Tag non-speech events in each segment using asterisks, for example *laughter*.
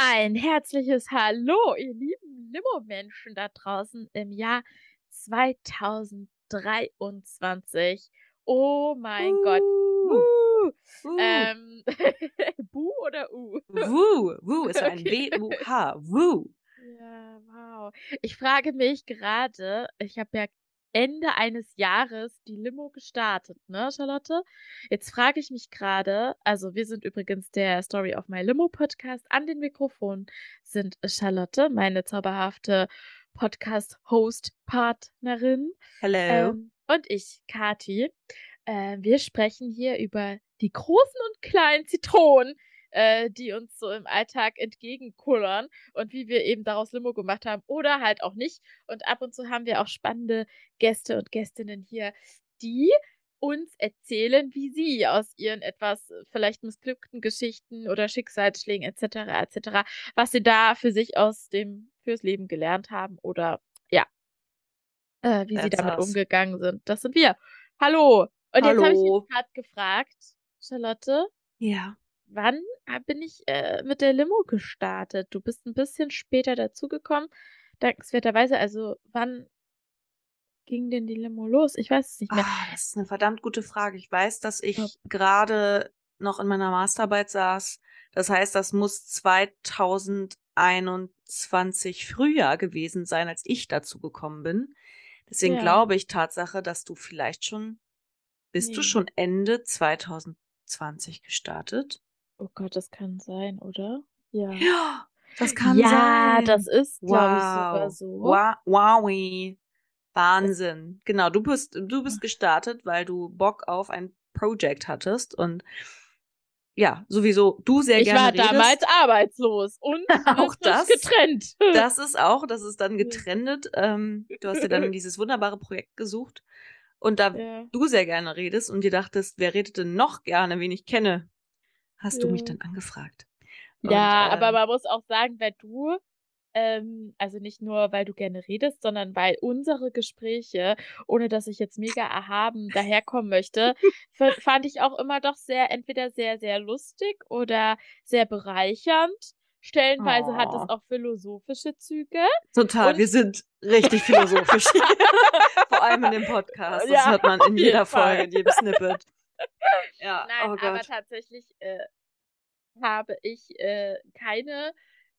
Ein herzliches Hallo, ihr lieben Limo-Menschen da draußen im Jahr 2023. Oh mein Gott. Uh, Uh. uh, Ähm, *laughs* Bu oder U? Wu, Wu *laughs* ist ein Okay. W-U-H. Wu. Ja, wow. Ich frage mich gerade, ich habe ja Ende eines Jahres die Limo gestartet, ne, Charlotte? Jetzt frage ich mich gerade, also wir sind übrigens der Story of My Limo Podcast. An den Mikrofonen sind Charlotte, meine zauberhafte Podcast-Host-Partnerin, Hello. ähm, und ich, Kati. Äh, wir sprechen hier über die großen und kleinen Zitronen, äh, die uns so im Alltag entgegenkullern und wie wir eben daraus Limo gemacht haben oder halt auch nicht. Und ab und zu haben wir auch spannende Gäste und Gästinnen hier, die uns erzählen, wie sie aus ihren etwas äh, vielleicht missglückten Geschichten oder Schicksalsschlägen etc. etc. was sie da für sich aus dem fürs Leben gelernt haben oder ja, äh, wie sie That's damit us. umgegangen sind. Das sind wir. Hallo. Und jetzt habe ich Hallo. mich gerade gefragt, Charlotte, Ja. Wann äh, bin ich äh, mit der Limo gestartet? Du bist ein bisschen später dazugekommen, dankenswerterweise. Also, wann ging denn die Limo los? Ich weiß es nicht mehr. Ah, das ist eine verdammt gute Frage. Ich weiß, dass ich gerade noch in meiner Masterarbeit saß. Das heißt, das muss 2021 Frühjahr gewesen sein, als ich dazu gekommen bin. Deswegen Ja. glaube ich Tatsache, dass du vielleicht schon, bist du Nee. schon Ende 2020 gestartet? Oh Gott, das kann sein, oder? Ja. Ja, das kann Ja, sein. das ist, glaube ich, sogar Wow. so. Wow. Wowie. Wahnsinn. Genau, du bist, du bist gestartet, weil du Bock auf ein Project hattest und ja, sowieso du sehr Ich gerne war redest. damals arbeitslos und *laughs* Auch das. getrennt. *laughs* Das ist auch, das ist dann Ja. getrennt. Ähm, du hast dir dann *laughs* dieses wunderbare Projekt gesucht und da Ja. du sehr gerne redest und dir dachtest, wer redet denn noch gerne, wen ich kenne, hast du mich Ja. dann angefragt. Ja, und, aber ähm, man muss auch sagen, weil du, ähm, also nicht nur, weil du gerne redest, sondern weil unsere Gespräche, ohne dass ich jetzt mega erhaben daherkommen möchte, fand ich auch immer doch sehr, entweder sehr, sehr lustig oder sehr bereichernd. Stellenweise hat es Oh. auch philosophische Züge. Total, Und- wir sind richtig philosophisch. *laughs* Vor allem in dem Podcast. Das Ja, hört man in jeder Fall. Folge, in jedem Snippet. *laughs* Ja, Nein, oh aber tatsächlich äh, habe ich äh, keine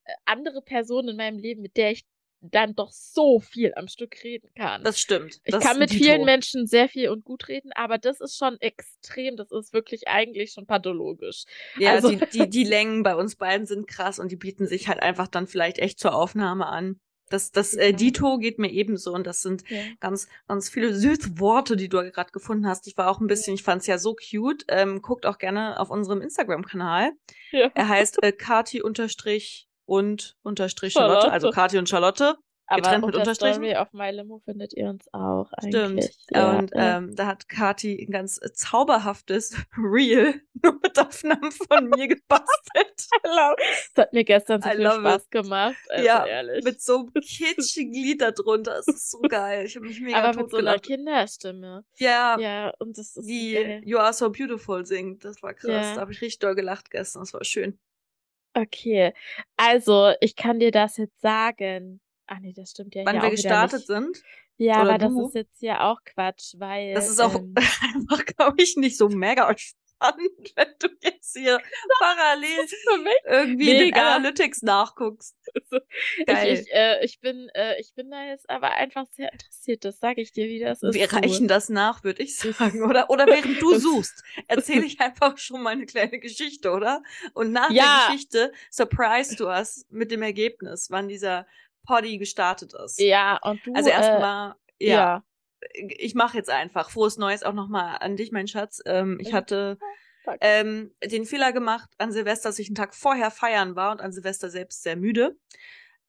äh, andere Person in meinem Leben, mit der ich dann doch so viel am Stück reden kann. Das stimmt. ich das kann mit vielen Menschen sehr viel und gut reden, aber das ist schon extrem. Das ist wirklich eigentlich schon pathologisch. Ja, also- die, die, die *laughs* Längen bei uns beiden sind krass und die bieten sich halt einfach dann vielleicht echt zur Aufnahme an. Das, das äh. Dito geht mir ebenso und das sind Ja. ganz, ganz viele süße Worte, die du gerade gefunden hast. Ich war auch ein bisschen, ich fand es ja so cute. Ähm, guckt auch gerne auf unserem Instagram-Kanal. Ja. Er heißt äh, Kati unterstrich und unterstrich Charlotte, Charlotte. also Kati und Charlotte. Aber Getrennt mit Unterstrichen? Story auf My Limo findet ihr uns auch Stimmt. eigentlich. Ja, und ja. ähm, da hat Kati ein ganz äh, zauberhaftes *laughs* Reel nur mit Aufnahmen von mir gebastelt. *laughs* Hello. Das hat mir gestern so I viel Spaß gemacht. Also ja, ehrlich. mit so einem *laughs* kitschigen Lied da drunter. Es ist so geil. Ich habe mich mega Aber mit so einer. Kinderstimme. Ja, Ja, und das ist die geil. You Are So Beautiful singt. Das war krass. Ja. Da habe ich richtig doll gelacht gestern. Das war schön. Okay, also ich kann dir das jetzt sagen. Ach nee, das stimmt ja Wann wir gestartet sind, Ja, aber das du? ist jetzt ja auch Quatsch, weil das ist auch ähm, *laughs* einfach, glaube ich, nicht so mega spannend, *laughs* wenn du jetzt hier *laughs* parallel irgendwie in den Mega. Analytics nachguckst. Geil. Ich, ich, äh, ich bin, äh, ich bin da jetzt aber einfach sehr interessiert. Das sage ich dir, wie das ist. Wir du. reichen das nach, würde ich sagen, oder? Oder während du Das- suchst, erzähle ich einfach schon mal eine kleine Geschichte, oder? Und nach Ja. der Geschichte surprise du us mit dem Ergebnis, wann dieser Poddy gestartet ist. Ja, und du. Also äh, erstmal, ja, ja. ich mache jetzt einfach frohes Neues auch nochmal an dich, mein Schatz. Ähm, ich Ja. hatte ähm, den Fehler gemacht an Silvester, dass ich einen Tag vorher feiern war und an Silvester selbst sehr müde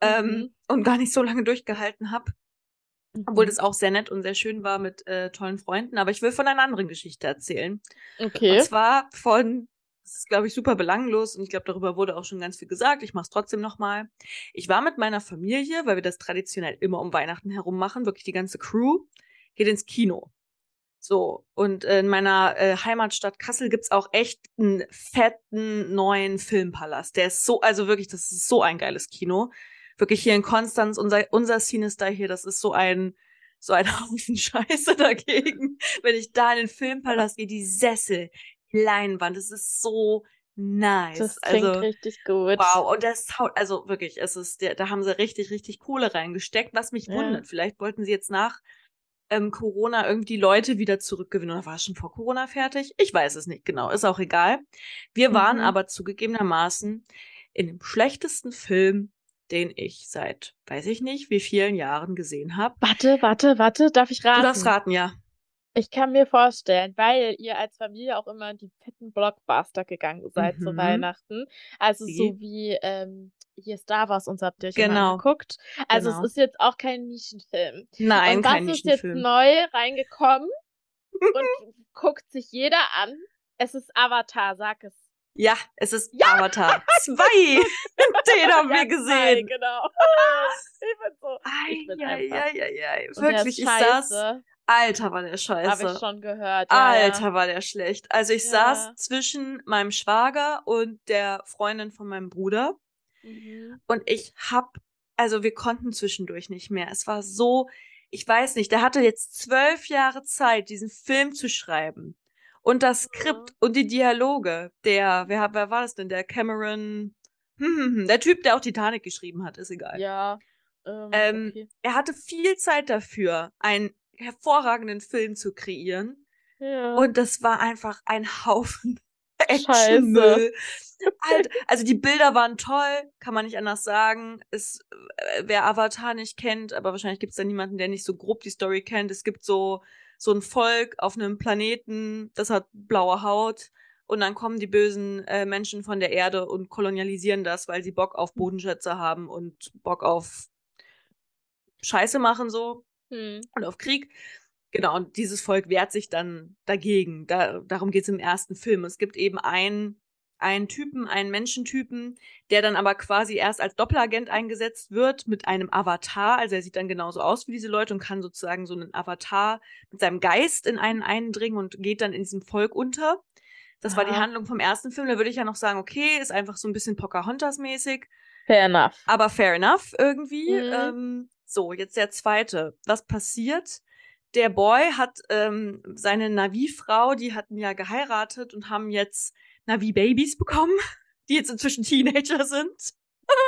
ähm, Mhm. und gar nicht so lange durchgehalten habe. Obwohl Mhm. das auch sehr nett und sehr schön war mit äh, tollen Freunden. Aber ich will von einer anderen Geschichte erzählen. Okay. Und zwar von, das ist, glaube ich, super belanglos und ich glaube, darüber wurde auch schon ganz viel gesagt. Ich mache es trotzdem nochmal. Ich war mit meiner Familie, weil wir das traditionell immer um Weihnachten herum machen, wirklich die ganze Crew, geht ins Kino. So, und in meiner äh, Heimatstadt Kassel gibt's auch echt einen fetten neuen Filmpalast. Der ist so, also wirklich, das ist so ein geiles Kino. Wirklich hier in Konstanz, unser, unser Sinister hier, das ist so ein, so ein *laughs* Haufen Scheiße dagegen. Wenn ich da in den Filmpalast gehe, die Sessel, Leinwand, das ist so nice. Das klingt also, richtig gut. Wow, und das Sound, also wirklich, es ist, da haben sie richtig, richtig Kohle reingesteckt, was mich Ja. wundert. Vielleicht wollten sie jetzt nach ähm, Corona irgendwie Leute wieder zurückgewinnen. Oder war es schon vor Corona fertig? Ich weiß es nicht genau, ist auch egal. Wir waren Mhm. aber zugegebenermaßen in dem schlechtesten Film, den ich seit, weiß ich nicht, wie vielen Jahren gesehen habe. Warte, warte, warte, darf ich Du raten? darfst raten, ja. Ich kann mir vorstellen, weil ihr als Familie auch immer in die fetten Blockbuster gegangen seid zu Mhm. Weihnachten. Also Sie. so wie ähm, hier Star Wars und so habt ihr euch Genau. angeguckt. Also Genau. es ist jetzt auch kein Nischenfilm. Nein, und kein ist jetzt Nischenfilm. neu reingekommen und *laughs* guckt sich jeder an? Es ist Avatar, sag es. Ja, es ist Avatar *laughs* 2. *laughs* Den haben Ja, wir zwei, gesehen. genau. ich bin so. Ich bin einfach. Eieieiei. Und der Wirklich, ist scheiße. Alter, war der Habe scheiße. ich schon gehört. Ja, Alter, ja. war der schlecht. Also ich Ja. saß zwischen meinem Schwager und der Freundin von meinem Bruder Mhm. und ich hab, also wir konnten zwischendurch nicht mehr. Es war so, ich weiß nicht, der hatte jetzt zwölf Jahre Zeit, diesen Film zu schreiben. Und das Skript Mhm. und die Dialoge, der, wer, wer war das denn? Der Cameron, hm, hm, hm, der Typ, der auch Titanic geschrieben hat, ist egal. Ja. Ähm, Ähm, okay. Er hatte viel Zeit dafür, einen hervorragenden Film zu kreieren. Ja. Und das war einfach ein Haufen *laughs* Scheiße. Actionmüll. Alter, also die Bilder waren toll, kann man nicht anders sagen. Es, äh, wer Avatar nicht kennt, aber wahrscheinlich gibt es da niemanden, der nicht so grob die Story kennt. Es gibt so, so ein Volk auf einem Planeten, das hat blaue Haut. Und dann kommen die bösen äh, Menschen von der Erde und kolonialisieren das, weil sie Bock auf Bodenschätze haben und Bock auf Scheiße machen so Hm. und auf Krieg. Genau, und dieses Volk wehrt sich dann dagegen. Da, darum geht's im ersten Film. Es gibt eben einen, einen Typen, einen Menschentypen, der dann aber quasi erst als Doppelagent eingesetzt wird mit einem Avatar. Also er sieht dann genauso aus wie diese Leute und kann sozusagen so einen Avatar mit seinem Geist in einen eindringen und geht dann in diesem Volk unter. Das war die Aha. Handlung vom ersten Film. Da würde ich ja noch sagen, okay, ist einfach so ein bisschen Pocahontas-mäßig. Fair enough. Aber fair enough irgendwie. Mhm. Ähm, so, jetzt der zweite. Was passiert? Der Boy hat ähm, seine Navi-Frau, die hatten ja geheiratet und haben jetzt Navi-Babys bekommen, *laughs* die jetzt inzwischen Teenager sind.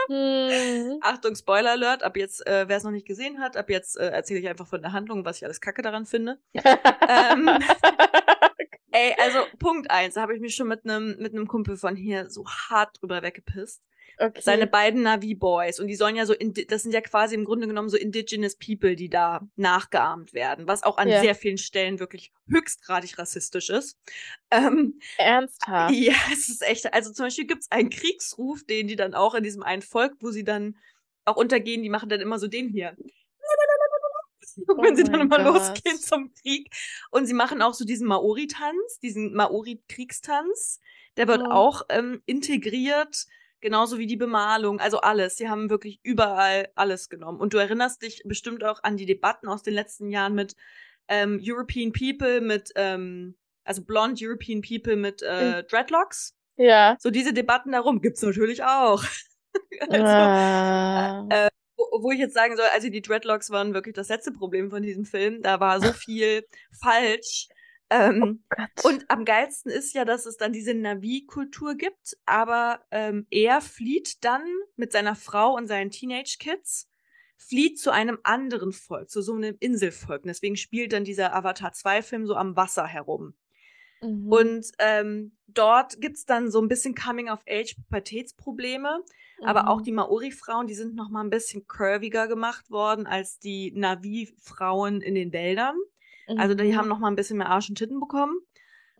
Hm. *laughs* Achtung, Spoiler Alert, ab jetzt, äh, wer es noch nicht gesehen hat, ab jetzt äh, erzähle ich einfach von der Handlung, was ich alles kacke daran finde. Ähm, *laughs* Ey, also Punkt eins, da habe ich mich schon mit einem mit einem Kumpel von hier so hart drüber weggepisst. Okay. seine beiden Navi-Boys. Und die sollen ja so, das sind ja quasi im Grunde genommen so indigenous people, die da nachgeahmt werden, was auch an Ja. sehr vielen Stellen wirklich höchstgradig rassistisch ist. Ähm, Ernsthaft. ja, *laughs* es ist echt, also zum Beispiel gibt's einen Kriegsruf, den die dann auch in diesem einen Volk, wo sie dann auch untergehen, die machen dann immer so den hier. *laughs* wenn sie dann Oh immer Gott. losgehen zum Krieg. Und sie machen auch so diesen Maori-Tanz, diesen Maori-Kriegstanz. Der wird Oh. auch ähm, integriert, genauso wie die Bemalung, also alles. Sie haben wirklich überall alles genommen. Und du erinnerst dich bestimmt auch an die Debatten aus den letzten Jahren mit ähm, European People, mit, ähm, also blond European People mit äh, Dreadlocks. Ja. So diese Debatten darum gibt's natürlich auch. *laughs* also, ah. wo, wo ich jetzt sagen soll, also die Dreadlocks waren wirklich das letzte Problem von diesem Film. Da war so *laughs* viel falsch. Ähm, Gott. und am geilsten ist ja, dass es dann diese Navi-Kultur gibt, aber ähm, er flieht dann mit seiner Frau und seinen Teenage-Kids, flieht zu einem anderen Volk, zu so einem Inselvolk. Und deswegen spielt dann dieser Avatar 2-Film so am Wasser herum. Mhm. Und ähm, dort gibt's dann so ein bisschen Coming-of-Age-Pubertätsprobleme. Aber auch Mhm. die Maori-Frauen, die sind noch mal ein bisschen curviger gemacht worden als die Navi-Frauen in den Wäldern. Also die Mhm. haben noch mal ein bisschen mehr Arsch und Titten bekommen.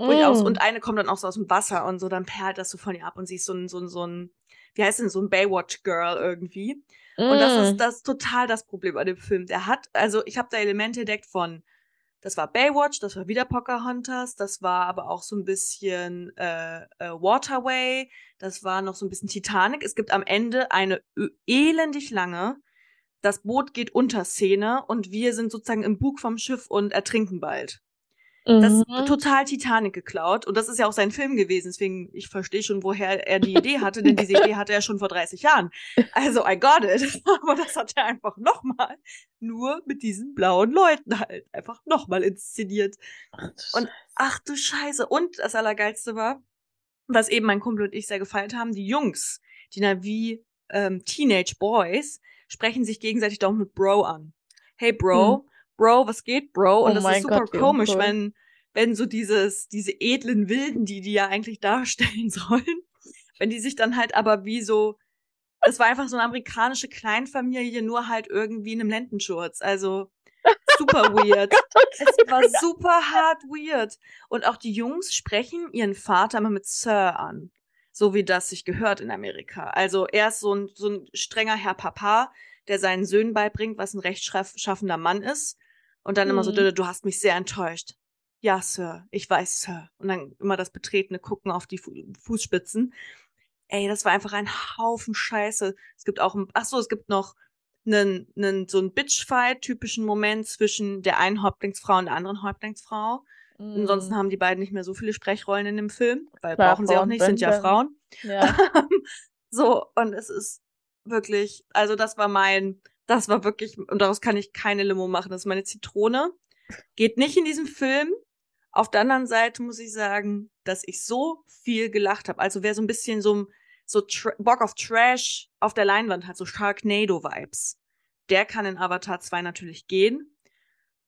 Durchaus. Mhm. Und eine kommt dann auch so aus dem Wasser und so, dann perlt das so von ihr ab und sie ist so ein, so ein, so ein, wie heißt denn, so ein Baywatch-Girl irgendwie. Und das Mhm. ist das total das Problem an dem Film. Der hat, also ich habe da Elemente entdeckt von, das war Baywatch, das war wieder Pocahontas, das war aber auch so ein bisschen äh, äh, Waterway, das war noch so ein bisschen Titanic. Es gibt am Ende eine elendig lange, das Boot geht unter Szene und wir sind sozusagen im Bug vom Schiff und ertrinken bald. Das ist Mhm. total Titanic geklaut. Und das ist ja auch sein Film gewesen. Deswegen, ich verstehe schon, woher er die Idee hatte, denn diese Idee hatte er schon vor 30 Jahren. Also, I got it. *laughs* Aber das hat er einfach nochmal nur mit diesen blauen Leuten halt einfach nochmal inszeniert. Und ach du Scheiße. Und das Allergeilste war, was eben mein Kumpel und ich sehr gefeiert haben, die Jungs, die Navi ähm, Teenage Boys, sprechen sich gegenseitig doch mit Bro an. Hey Bro, Bro, was geht, Bro? Und Hm. Oh das ist super Gott, komisch, wenn, wenn so dieses, diese edlen Wilden, die die ja eigentlich darstellen *laughs* sollen, wenn die sich dann halt aber wie so, es war einfach so eine amerikanische Kleinfamilie, nur halt irgendwie in einem Lendenschurz. Also *laughs* super weird. Es war super hart weird. Und auch die Jungs sprechen ihren Vater immer mit Sir an. So wie das sich gehört in Amerika. Also er ist so ein, so ein strenger Herr Papa, der seinen Söhnen beibringt, was ein rechtschaffender Mann ist. Und dann immer so, Mhm. du, hast mich sehr enttäuscht. Ja, Sir, ich weiß, Sir. Und dann immer das betretene Gucken auf die Fu Fußspitzen. Ey, das war einfach ein Haufen Scheiße. Es gibt auch, ein- ach so, es gibt noch einen, einen so einen Bitchfight, typischen Moment zwischen der einen Häuptlingsfrau und der anderen Häuptlingsfrau. Ansonsten Mhm. haben die beiden nicht mehr so viele Sprechrollen in dem Film, weil Klar, brauchen sie auch nicht, sind ja Frauen. Ja. *laughs* so, und es ist wirklich, also das war mein, das war wirklich, und daraus kann ich keine Limo machen, das ist meine Zitrone. Geht nicht in diesem Film. Auf der anderen Seite muss ich sagen, dass ich so viel gelacht habe. Also wer so ein bisschen so, so Bock auf Trash auf der Leinwand hat, so Sharknado-Vibes, der kann in Avatar 2 natürlich gehen.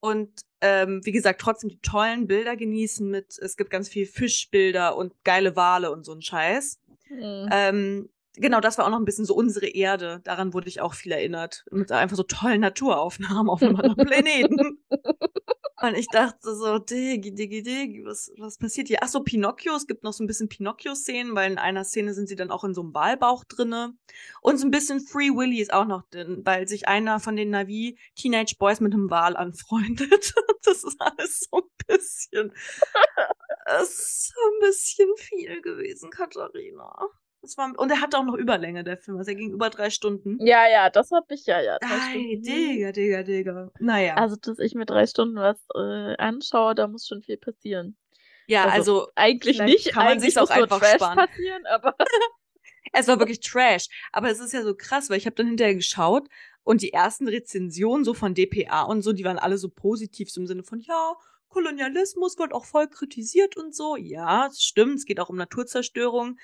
Und ähm, wie gesagt, trotzdem die tollen Bilder genießen mit, es gibt ganz viel Fischbilder und geile Wale und so ein Scheiß. Mhm. Ähm, genau, das war auch noch ein bisschen so unsere Erde. Daran wurde ich auch viel erinnert. Mit einfach so tollen Naturaufnahmen auf einem anderen Planeten. *laughs* Und ich dachte so, Diggi, Diggi, Diggi, was, was passiert hier? Ach so, Pinocchio, es gibt noch so ein bisschen Pinocchio-Szenen, weil in einer Szene sind sie dann auch in so einem Walbauch drinne. Und so ein bisschen Free Willy ist auch noch drin, weil sich einer von den Navi Teenage Boys mit einem Wal anfreundet. *laughs* Das ist alles so ein bisschen, es *laughs* ist so ein bisschen viel gewesen, Katharina. Das war, und er hatte auch noch Überlänge, der Film. Also er ging über drei Stunden. ja, ja, das hab ich ja, ja. drei Ei. Digga, Digga, Digga. Naja. Also, dass ich mir drei Stunden was äh, anschaue, da muss schon viel passieren. ja, also, also Eigentlich nicht, kann man sich's auch einfach Trash sparen. passieren, aber *laughs* *laughs* Es war wirklich Trash. Aber es ist ja so krass, weil ich habe dann hinterher geschaut und die ersten Rezensionen so von DPA und so, die waren alle so positiv, so im Sinne von, ja, Kolonialismus wird auch voll kritisiert und so. Ja, es stimmt, es geht auch um Naturzerstörung.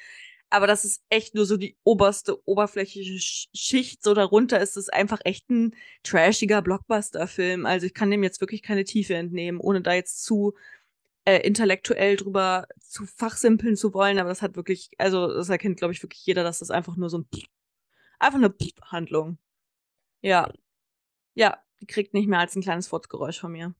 Aber das ist echt nur so die oberste, oberflächliche Sch- Schicht. So darunter ist es einfach echt ein trashiger Blockbuster-Film. Also ich kann dem jetzt wirklich keine Tiefe entnehmen, ohne da jetzt zu äh, intellektuell drüber zu fachsimpeln zu wollen, aber das hat wirklich, also das erkennt, glaube ich, wirklich jeder, dass das einfach nur so ein einfach eine Handlung. Ja. Ja, die kriegt nicht mehr als ein kleines Furzgeräusch von mir.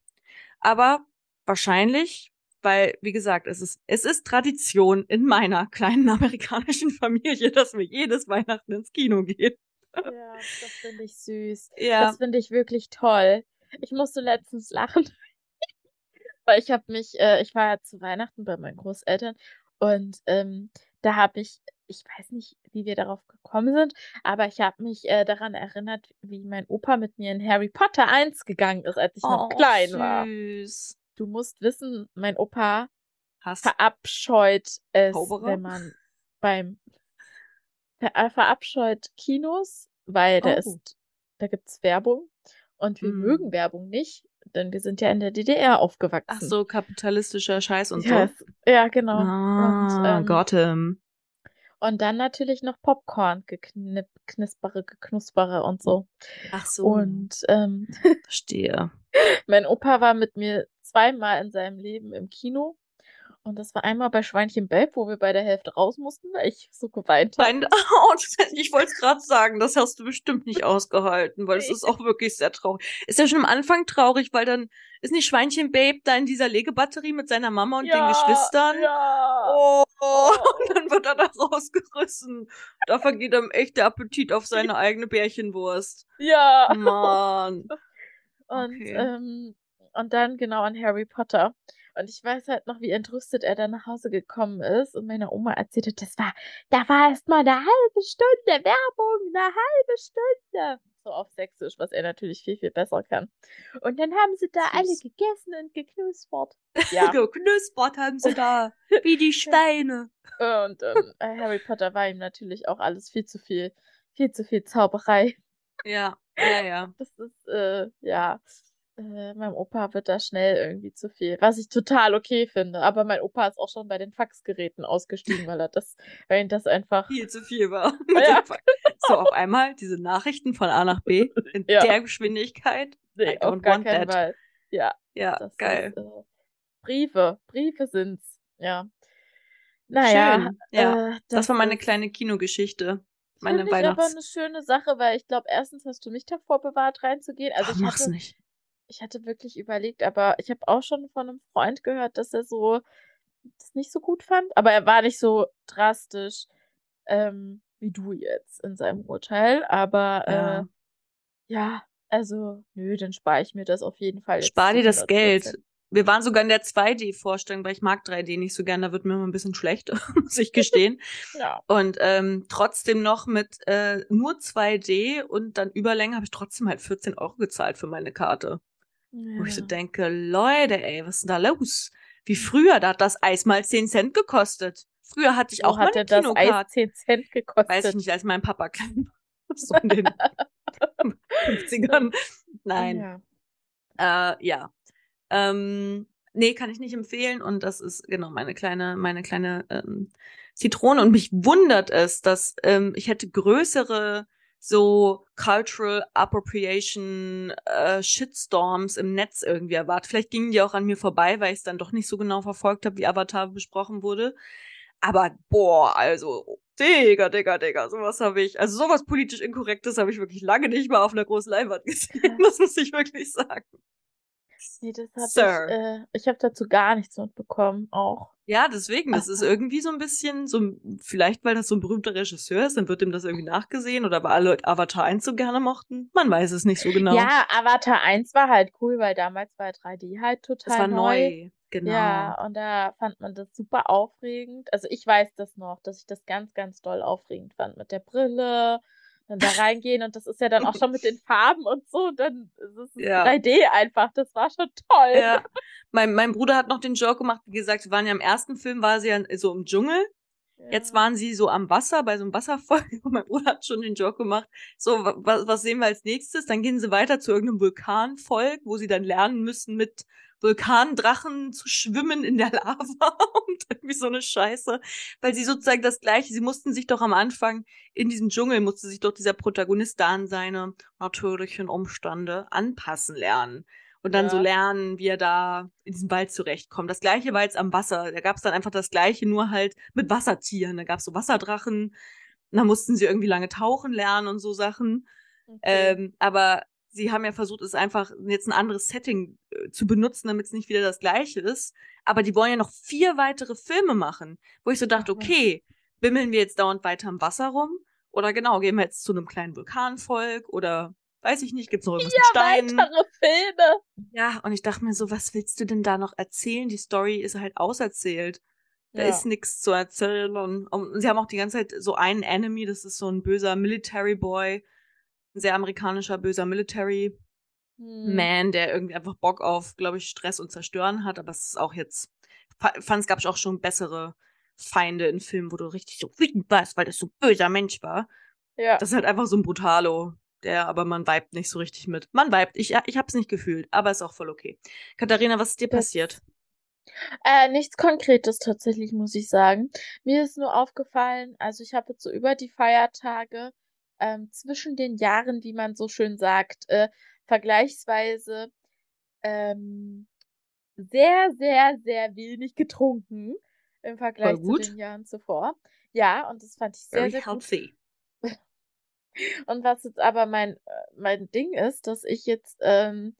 Aber wahrscheinlich, weil, wie gesagt, es ist, es ist Tradition in meiner kleinen amerikanischen *laughs* Familie, dass wir jedes Weihnachten ins Kino gehen. ja, das finde ich süß. Ja. Das finde ich wirklich toll. Ich musste letztens lachen, *laughs* weil ich habe mich, äh, ich war ja zu Weihnachten bei meinen Großeltern und ähm, da habe ich, ich weiß nicht, wie wir darauf gekommen sind, aber ich habe mich äh, daran erinnert, wie mein Opa mit mir in Harry Potter 1 gegangen ist, als ich noch klein war. Du musst wissen, mein Opa Hast verabscheut es, Zauberer? wenn man beim ver äh, verabscheut Kinos, weil da Oh. ist, da gibt's Werbung und wir Mm. mögen Werbung nicht, denn wir sind ja in der DDR aufgewachsen. Ach so, kapitalistischer Scheiß und ja, so. ja, genau. Ah, und, ähm, Gotham. und dann natürlich noch Popcorn, geknip, knispere, geknuspere und so. Ach so. Und ähm, Verstehe. *laughs* mein Opa war mit mir zweimal in seinem Leben im Kino. Und das war einmal bei Schweinchen Belb, wo wir bei der Hälfte raus mussten, weil ich so geweint habe. *laughs* Ich wollte es gerade sagen, das hast du bestimmt nicht ausgehalten, weil es ist auch wirklich sehr traurig. Ist ja schon am Anfang traurig, weil dann ist nicht Schweinchen Babe da in dieser Legebatterie mit seiner Mama und den Geschwistern. Ja. Oh, Oh. und *laughs* dann wird er da rausgerissen. Da vergeht ihm echt der Appetit auf seine eigene Bärchenwurst. Ja. Mann. *laughs* Und, Okay. ähm, und dann genau an Harry Potter. Und ich weiß halt noch, wie entrüstet er dann nach Hause gekommen ist und meiner Oma erzählte, das war, da war erst mal eine halbe Stunde Werbung, eine halbe Stunde. so auf Sächsisch, was er natürlich viel, viel besser kann. Und dann haben sie da Süß. alle gegessen und geknuspert. *laughs* Ja. geknuspert haben sie da, *laughs* wie die Steine. Und ähm, Harry Potter war ihm natürlich auch alles viel zu viel, viel zu viel Zauberei. Ja, ja, ja. Das ist, äh, ja äh, meinem Opa wird da schnell irgendwie zu viel, was ich total okay finde. Aber mein Opa ist auch schon bei den Faxgeräten ausgestiegen, weil er das, weil ihn das einfach viel zu viel war. *laughs* Ja. so auf einmal diese Nachrichten von A nach B in ja. der Geschwindigkeit. Nee, auf gar keinen Fall. Ja. Ja, geil. Ist, äh, Briefe, Briefe sind's. Ja. Naja, Schön. ja. Äh, das, das, war meine kleine Kinogeschichte. Meine ich aber eine schöne Sache, weil ich glaube, erstens hast du mich davor bewahrt, reinzugehen. Also Ach, ich mach's hatte, nicht ich hatte wirklich überlegt, aber ich habe auch schon von einem Freund gehört, dass er so das nicht so gut fand. Aber er war nicht so drastisch ähm, wie du jetzt in seinem Urteil. Aber ja, äh, ja also, nö, dann spare ich mir das auf jeden Fall. Spar dir das Geld. Wir waren sogar in der 2D-Vorstellung, weil ich mag 3D nicht so gern, da wird mir immer ein bisschen schlecht, *laughs* muss ich gestehen. *laughs* ja. Und ähm, trotzdem noch mit äh, nur 2D und dann Überlänge habe ich trotzdem halt 14 Euro gezahlt für meine Karte. Ja. Wo ich so denke, Leute, ey, was ist denn da los? Wie früher, da hat das Eis mal 10 Cent gekostet. Früher hatte ich Wo auch mal eine das Eis 10 Cent gekostet? Weiß ich nicht, als mein Papa klein war. So in den 50ern. Nein. Ja. Äh, ja. Ähm, nee, kann ich nicht empfehlen. Und das ist genau meine kleine, meine kleine ähm, Zitrone. Und mich wundert es, dass ähm, ich hätte größere so Cultural Appropriation äh, Shitstorms im Netz irgendwie erwartet. Vielleicht gingen die auch an mir vorbei, weil ich es dann doch nicht so genau verfolgt habe, wie Avatar besprochen wurde. Aber boah, also Digga, Digga, Digga, sowas habe ich, also sowas politisch Inkorrektes habe ich wirklich lange nicht mal auf einer großen Leinwand gesehen, das *laughs* muss ich wirklich sagen. Nee, das hab Sir. ich, äh, ich habe dazu gar nichts mitbekommen, auch. Ja, deswegen, das ist irgendwie so ein bisschen, so, vielleicht weil das so ein berühmter Regisseur ist, dann wird ihm das irgendwie nachgesehen oder weil alle Avatar 1 so gerne mochten. Man weiß es nicht so genau. Ja, Avatar 1 war halt cool, weil damals war 3D halt total das war neu. neu. Genau. Ja, und da fand man das super aufregend. Also ich weiß das noch, dass ich das ganz, ganz doll aufregend fand mit der Brille da reingehen und das ist ja dann auch schon mit den Farben und so, dann ist es ja. 3D einfach, das war schon toll. Ja. Mein, mein Bruder hat noch den Joke gemacht, wie gesagt, wir waren ja im ersten Film, war sie ja so im Dschungel. Ja. Jetzt waren sie so am Wasser, bei so einem Wasserfall. *laughs* Und mein Bruder hat schon den Joke gemacht. So, was, was sehen wir als nächstes? Dann gehen sie weiter zu irgendeinem Vulkanvolk, wo sie dann lernen müssen, mit Vulkandrachen zu schwimmen in der *laughs* Lava und irgendwie so eine Scheiße. Weil sie sozusagen das Gleiche, sie mussten sich doch am Anfang in diesem Dschungel, musste sich doch dieser Protagonist da an seine natürlichen Umstände anpassen lernen. Und dann ja. so lernen, wie er da in diesem Wald zurechtkommt. Das gleiche war jetzt am Wasser. Da gab es dann einfach das gleiche, nur halt mit Wassertieren. Da gab es so Wasserdrachen. Und da mussten sie irgendwie lange tauchen lernen und so Sachen. Okay. Ähm, aber sie haben ja versucht, es einfach jetzt ein anderes Setting äh, zu benutzen, damit es nicht wieder das gleiche ist. Aber die wollen ja noch vier weitere Filme machen, wo ich so dachte, okay, bimmeln wir jetzt dauernd weiter im Wasser rum? Oder genau, gehen wir jetzt zu einem kleinen Vulkanvolk oder weiß ich nicht, gibt's noch irgendwas vier mit Steinen? weitere Filme! Ja, und ich dachte mir so, was willst du denn da noch erzählen? Die Story ist halt auserzählt. Da ja. ist nichts zu erzählen. Und, und, sie haben auch die ganze Zeit so einen Enemy, das ist so ein böser Military Boy, ein sehr amerikanischer, böser Military hm. Man, der irgendwie einfach Bock auf, glaube ich, Stress und Zerstören hat. Aber es ist auch jetzt, fand es gab es auch schon bessere Feinde in Filmen, wo du richtig so wütend warst, weil das so ein böser Mensch war. Ja. Das ist halt einfach so ein Brutalo, der, aber man vibet nicht so richtig mit. Man vibet, ich, ich hab's nicht gefühlt, aber ist auch voll okay. Katharina, was ist dir passiert? Äh, nichts Konkretes tatsächlich, muss ich sagen. Mir ist nur aufgefallen, also ich habe jetzt so über die Feiertage ähm, zwischen den Jahren, wie man so schön sagt, äh, vergleichsweise ähm, sehr, sehr, sehr wenig getrunken im Vergleich zu den Jahren zuvor. Ja, und das fand ich sehr, Very sehr healthy. gut. *laughs* Und was jetzt aber mein, äh, mein Ding ist, dass ich jetzt ähm,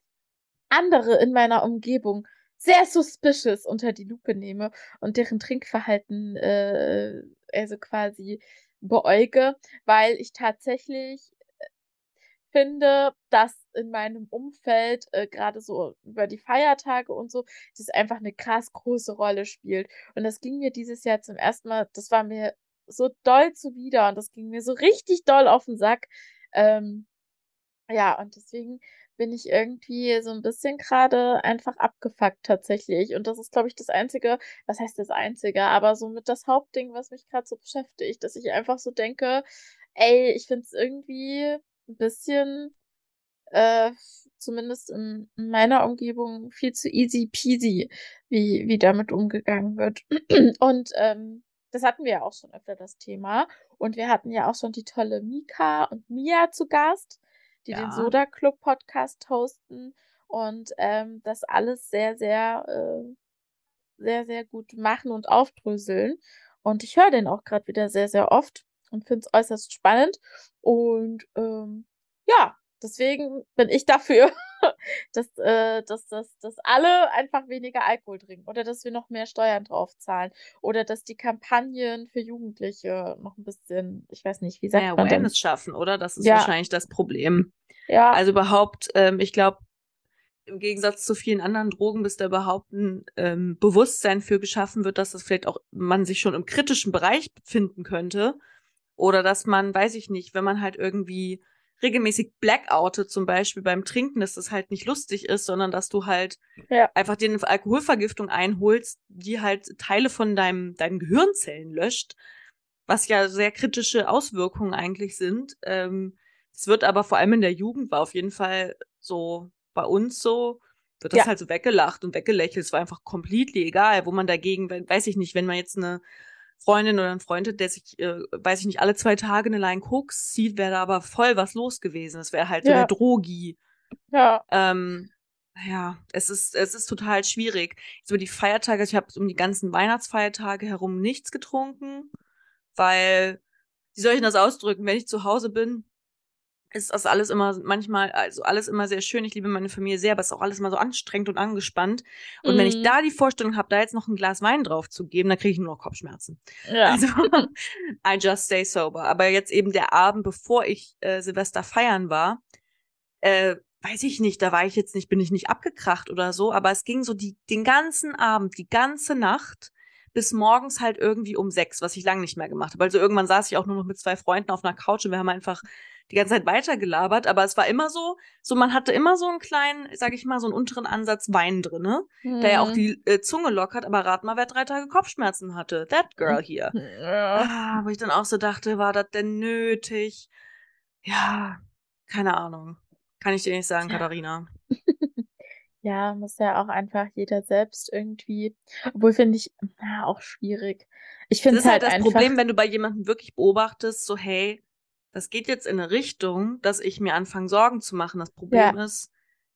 andere in meiner Umgebung sehr suspicious unter die Lupe nehme und deren Trinkverhalten äh, also quasi beäuge, weil ich tatsächlich äh, finde, dass in meinem Umfeld, äh, gerade so über die Feiertage und so, das einfach eine krass große Rolle spielt. Und das ging mir dieses Jahr zum ersten Mal, das war mir so doll zuwider und das ging mir so richtig doll auf den Sack. Ähm, Ja, und deswegen bin ich irgendwie so ein bisschen gerade einfach abgefuckt tatsächlich. Und das ist, glaube ich, das Einzige was heißt das Einzige, aber so mit das Hauptding, was mich gerade so beschäftigt, dass ich einfach so denke: „Ey, ich finde es irgendwie ein bisschen, äh, zumindest in in meiner Umgebung viel zu easy peasy, wie wie damit umgegangen wird.“ *clears throat* Und, ähm, das hatten wir ja auch schon öfter, das Thema. Und wir hatten ja auch schon die tolle Mika und Mia zu Gast die den Ja. Soda Club Podcast hosten und, ähm, das alles sehr, sehr, äh sehr, sehr gut machen und aufdröseln. Und ich höre den auch gerade wieder sehr, sehr oft und finde es äußerst spannend. Und, ähm, ja, deswegen bin ich dafür, *laughs* dass, äh dass dass dass alle einfach weniger Alkohol trinken oder dass wir noch mehr Steuern drauf zahlen oder dass die Kampagnen für Jugendliche noch ein bisschen ich weiß nicht, wie sagt Mehr man denn? Awareness schaffen, oder? Das ist Ja. wahrscheinlich das Problem. Ja, Also überhaupt, ähm, ich glaube, im Gegensatz zu vielen anderen Drogen, bis da überhaupt ein ähm, Bewusstsein für geschaffen wird, dass das vielleicht auch man sich schon im kritischen Bereich befinden könnte. Oder dass man, weiß ich nicht, wenn man halt irgendwie regelmäßig blackoutet, zum Beispiel beim Trinken, dass das halt nicht lustig ist, sondern dass du halt Ja. einfach dir eine Alkoholvergiftung einholst, die halt Teile von deinem, deinen Gehirnzellen löscht, was ja sehr kritische Auswirkungen eigentlich sind. Ähm, es wird aber vor allem in der Jugend war auf jeden Fall so bei uns so, wird das Ja. halt so weggelacht und weggelächelt. Es war einfach completely egal, wo man dagegen, weiß ich nicht, wenn man jetzt eine Freundin oder ein Freund der sich, äh, weiß ich nicht, alle zwei Tage eine Line Koks zieht, wäre da aber voll was los gewesen. Es wäre halt so Ja. der Drogi. Ja. Ähm, ja, es ist, es ist total schwierig. Jetzt über die Feiertage, ich habe um die ganzen Weihnachtsfeiertage herum nichts getrunken, weil, wie soll ich denn das ausdrücken, wenn ich zu Hause bin, ist das alles immer manchmal, also alles immer sehr schön. Ich liebe meine Familie sehr, aber es ist auch alles immer so anstrengend und angespannt. Und wenn ich Mhm. da die Vorstellung habe, da jetzt noch ein Glas Wein drauf zu geben, dann kriege ich nur noch Kopfschmerzen. Ja. Also, *laughs* I just stay sober. Aber jetzt eben der Abend, bevor ich äh, Silvester feiern war, äh, weiß ich nicht, da war ich jetzt nicht, bin ich nicht abgekracht oder so, aber es ging so die, den ganzen Abend, die ganze Nacht bis morgens halt irgendwie um sechs, was ich lange nicht mehr gemacht habe. Also irgendwann saß ich auch nur noch mit zwei Freunden auf einer Couch und wir haben einfach die ganze Zeit weitergelabert, aber es war immer so, so man hatte immer so einen kleinen, sag ich mal, so einen unteren Ansatz Wein drinne, der ja auch Mhm. die äh, Zunge lockert, aber rat mal, wer drei Tage Kopfschmerzen hatte. That girl hier. Ja. Ah, wo ich dann auch so dachte, war das denn nötig? Ja, keine Ahnung. Kann ich dir nicht sagen. Katharina. *laughs* Ja, muss ja auch einfach jeder selbst irgendwie obwohl finde ich, ja, auch schwierig. Ich Das finde ist es halt halt das einfach Problem, wenn du bei jemandem wirklich beobachtest, so hey, das geht jetzt in eine Richtung, dass ich mir anfange, Sorgen zu machen. Das Problem ist,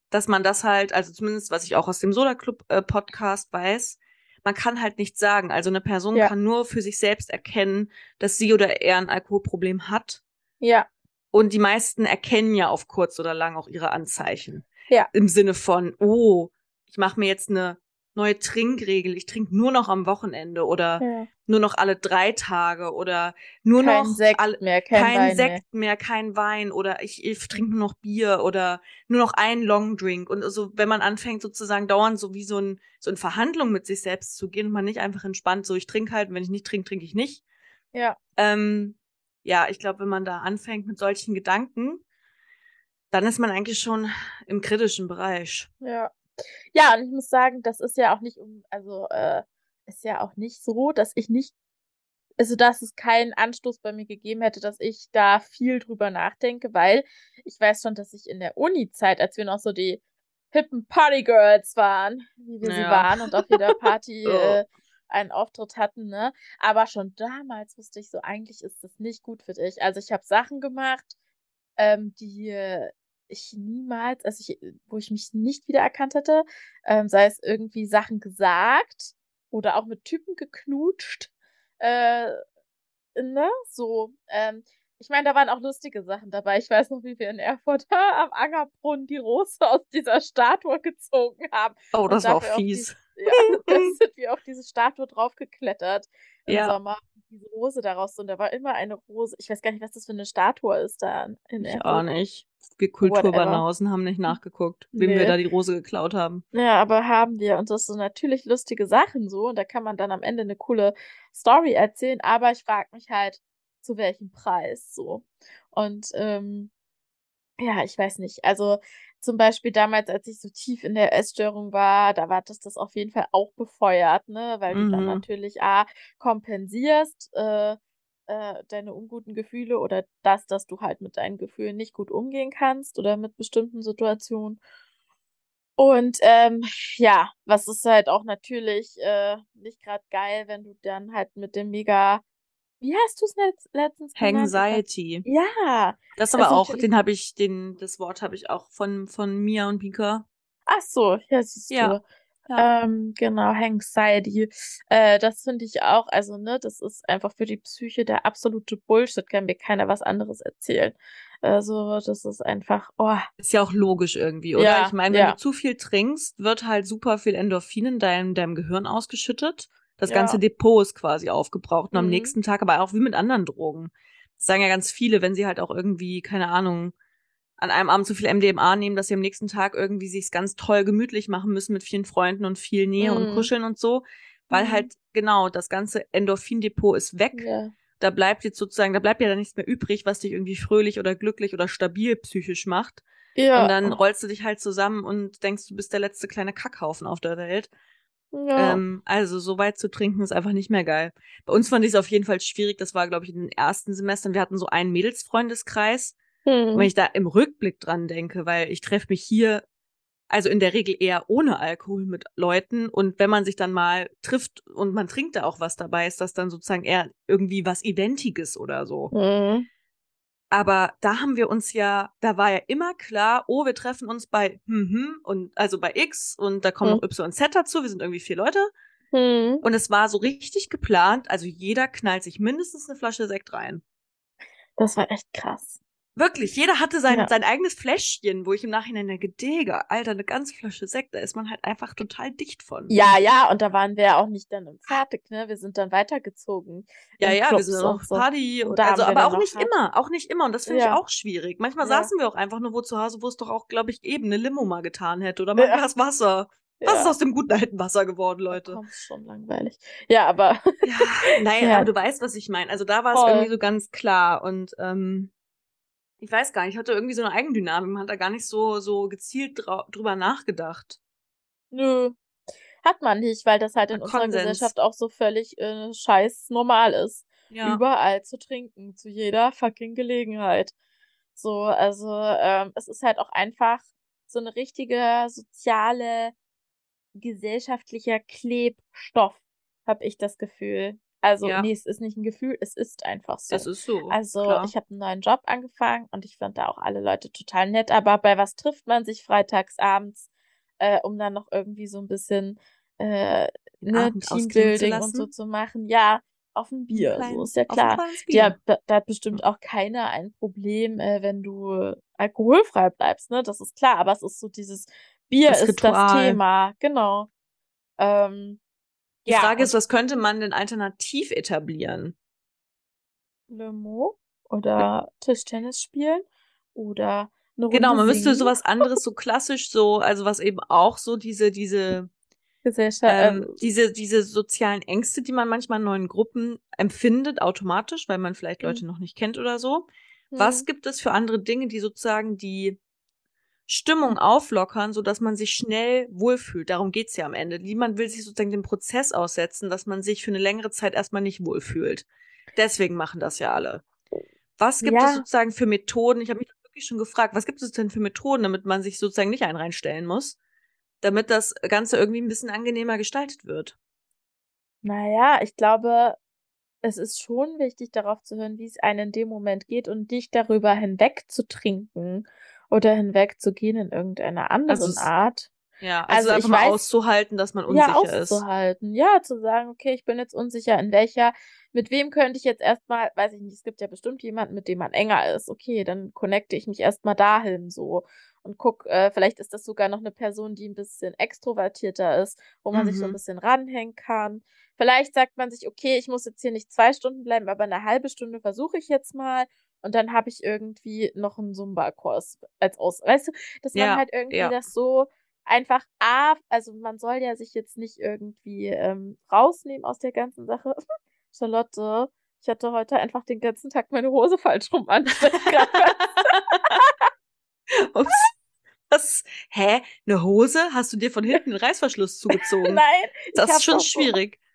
dass man das halt, also zumindest was ich auch aus dem Soda Club äh, Podcast weiß, man kann halt nichts sagen. Also eine Person Ja. kann nur für sich selbst erkennen, dass sie oder er ein Alkoholproblem hat. ja, Und die meisten erkennen ja auf kurz oder lang auch ihre Anzeichen. Ja. Im Sinne von, oh, ich mache mir jetzt eine neue Trinkregel, ich trinke nur noch am Wochenende oder ja. nur noch alle drei Tage oder nur Kein noch Sekt alle, mehr, kein, kein Wein Sekt mehr, kein Wein oder ich, ich trinke nur noch Bier oder nur noch einen Longdrink und so, wenn man anfängt sozusagen dauernd so wie so ein so in Verhandlung mit sich selbst zu gehen und man nicht einfach entspannt so ich trinke halt und wenn ich nicht trinke, trinke ich nicht. mehr. Ja, Ähm, ja, ich glaube, wenn man da anfängt mit solchen Gedanken, dann ist man eigentlich schon im kritischen Bereich. ja. Ja, und ich muss sagen, das ist ja auch nicht um also, äh, ist ja auch nicht so, dass ich nicht also, dass es keinen Anstoß bei mir gegeben hätte, dass ich da viel drüber nachdenke, weil ich weiß schon, dass ich in der Uni-Zeit, als wir noch so die hippen Partygirls waren, wie wir sie Ja. waren und auf jeder Party, *laughs* äh, einen Auftritt hatten, ne? Aber schon damals wusste ich so, eigentlich ist das nicht gut für dich. Also, ich habe Sachen gemacht, ähm, die, ich niemals also, ich wo ich mich nicht wiedererkannt hätte, ähm, sei es irgendwie Sachen gesagt oder auch mit Typen geknutscht, äh, ne, so. Ähm, ich meine, da waren auch lustige Sachen dabei. Ich weiß noch, wie wir in Erfurt *laughs* am Angerbrunnen die Rose aus dieser Statue gezogen haben. Oh, das war auch fies. *laughs* Ja, *laughs* da sind wir auf diese Statue draufgeklettert im Ja. Sommer. Diese Rose daraus. Und da war immer eine Rose. Ich weiß gar nicht, was das für eine Statue ist da in Ich Erfurt. auch nicht. Wir. Kulturbanausen haben nicht nachgeguckt, wem Nee. wir da die Rose geklaut haben. Ja, aber haben wir. Und das sind natürlich lustige Sachen so. Und da kann man dann am Ende eine coole Story erzählen. Aber ich frage mich halt, zu welchem Preis so. Und ähm, Ja, ich weiß nicht. Also zum Beispiel damals, als ich so tief in der Essstörung war, da war das das auf jeden Fall auch befeuert, ne? Weil du dann Mhm. natürlich A, kompensierst, äh, äh, deine unguten Gefühle oder das, dass du halt mit deinen Gefühlen nicht gut umgehen kannst oder mit bestimmten Situationen. Und, ähm, ja, was ist halt auch natürlich, äh, nicht grad geil, wenn du dann halt mit dem mega wie hast du's letz letztens genannt? Hangxiety. ja, Das aber auch natürlich den habe ich den das Wort habe ich auch von von Mia und Mika. Ach so, ja, siehst du. ja. Ähm, genau, Hangxiety. Äh, das finde ich auch also, ne, das ist einfach für die Psyche der absolute Bullshit, kann mir keiner was anderes erzählen. Also, das ist einfach oh. Ist ja auch logisch irgendwie, oder? Ja, Ich meine, wenn du ja. zu viel trinkst, wird halt super viel Endorphin in deinem deinem Gehirn ausgeschüttet. Das ganze Ja. Depot ist quasi aufgebraucht und am Mhm. nächsten Tag aber auch wie mit anderen Drogen. Das sagen ja ganz viele, wenn sie halt auch irgendwie, keine Ahnung, an einem Abend zu viel MDMA nehmen, dass sie am nächsten Tag irgendwie sich's ganz toll gemütlich machen müssen mit vielen Freunden und viel Nähe und Mhm. Kuscheln und so, weil Mhm. halt genau das ganze Endorphindepot ist weg. Ja. Da bleibt jetzt sozusagen da bleibt ja dann nichts mehr übrig, was dich irgendwie fröhlich oder glücklich oder stabil psychisch macht. Ja. Und dann rollst du dich halt zusammen und denkst, du bist der letzte kleine Kackhaufen auf der Welt. Ja. Ähm, also so weit zu trinken ist einfach nicht mehr geil. Bei uns fand ich es auf jeden Fall schwierig. Das war, glaube ich, in den ersten Semestern. Wir hatten so einen Mädelsfreundeskreis. Und wenn ich da im Rückblick dran denke, weil ich treffe mich hier also in der Regel eher ohne Alkohol mit Leuten und wenn man sich dann mal trifft und man trinkt da auch was dabei, ist das dann sozusagen eher irgendwie was Identiges oder so. Mhm. Aber da haben wir uns ja, da war ja immer klar, oh, wir treffen uns bei mhm und also bei X und da kommen Mhm. noch Y und Z dazu. Wir sind irgendwie vier Leute. Mhm. Und es war so richtig geplant. Also jeder knallt sich mindestens eine Flasche Sekt rein. Das war echt krass. Wirklich, jeder hatte sein, Ja. sein eigenes Fläschchen, wo ich im Nachhinein denke, Digga, Alter, eine ganze Flasche Sekt, da ist man halt einfach total dicht von. Ja, ja, und da waren wir ja auch nicht dann fertig, ne? Wir sind dann weitergezogen Ja, ja, wir Clubs sind dann noch und auf so. Party. Und da also, wir aber auch nicht hart immer, auch nicht immer. Und das finde ich Ja. auch schwierig. Manchmal Ja. saßen wir auch einfach nur wo zu Hause, wo es doch auch, glaube ich, eben eine Limo mal getan hätte. Oder mal ein. Glas Wasser. Was ist aus dem guten alten Wasser geworden, Leute? kommt's schon langweilig. Ja, aber Ja, nein, *laughs* Ja. aber du weißt, was ich meine. Also da war es irgendwie so ganz klar. Und ähm, ich weiß gar nicht, ich hatte irgendwie so eine Eigendynamik. Man hat da gar nicht so, so gezielt drüber nachgedacht. nö, hat man nicht, weil das halt in unserer Konsens. Gesellschaft auch so völlig äh, scheiß normal ist. Ja. Überall zu trinken, zu jeder fucking Gelegenheit. So, also ähm, es ist halt auch einfach so eine richtige soziale, gesellschaftlicher Klebstoff, habe ich das Gefühl. Also, Ja. nee, es ist nicht ein Gefühl, es ist einfach so. Es ist so. Also, klar. ich habe einen neuen Job angefangen und ich fand da auch alle Leute total nett. Aber bei was trifft man sich freitags abends, äh, um dann noch irgendwie so ein bisschen äh, ne, Teambuilding und so zu machen? Ja, auf ein Bier, so Klein- ist ja klar. Ja, da, hat bestimmt auch keiner ein Problem, äh, wenn du alkoholfrei bleibst, ne? Das ist klar. Aber es ist so dieses Bier Das ist das Ritual. Thema, genau. Ähm, Die ja, Frage ist, was könnte man denn alternativ etablieren? Limo oder Tischtennis spielen oder eine Genau, Runde man müsste singen. sowas anderes, so klassisch, so, also was eben auch so diese, diese, Gesellschaft, ähm, äh, diese, diese sozialen Ängste, die man manchmal in neuen Gruppen empfindet, automatisch, weil man vielleicht Leute hm, noch nicht kennt oder so. Was hm, gibt es für andere Dinge, die sozusagen die Stimmung auflockern, so dass man sich schnell wohlfühlt? Darum geht's ja am Ende. Niemand will sich sozusagen dem Prozess aussetzen, dass man sich für eine längere Zeit erstmal nicht wohlfühlt. Deswegen machen das ja alle. Was gibt es ja, sozusagen für Methoden? Ich habe mich wirklich schon gefragt, was gibt es denn für Methoden, damit man sich sozusagen nicht einen reinstellen muss, damit das Ganze irgendwie ein bisschen angenehmer gestaltet wird? naja, ich glaube, es ist schon wichtig, darauf zu hören, wie es einem in dem Moment geht und nicht darüber hinweg zu trinken oder hinweg zu gehen in irgendeiner Also anderen es, Art. ja, also Also einfach mal weiß, auszuhalten, dass man ja, unsicher ist. auszuhalten. Ja, zu sagen, okay, ich bin jetzt unsicher, in welcher, mit wem könnte ich jetzt erstmal, weiß ich nicht, es gibt ja bestimmt jemanden, mit dem man enger ist. Okay, dann connecte ich mich erstmal dahin so und guck, äh, vielleicht ist das sogar noch eine Person, die ein bisschen extrovertierter ist, wo man sich so ein Mhm. bisschen ranhängen kann. Vielleicht sagt man sich, okay, ich muss jetzt hier nicht zwei Stunden bleiben, aber eine halbe Stunde versuche ich jetzt mal. Und dann habe ich irgendwie noch einen Zumba-Kurs als Aus. Weißt du, dass man Ja, halt irgendwie ja. das so einfach A, also man soll ja sich jetzt nicht irgendwie ähm, rausnehmen aus der ganzen Sache. *laughs* Charlotte, ich hatte heute einfach den ganzen Tag meine Hose falsch rum an. Ups. Was? Hä? Eine Hose? Hast du dir von hinten den Reißverschluss *laughs* zugezogen? Nein. Das ist schon doch so- schwierig. *laughs*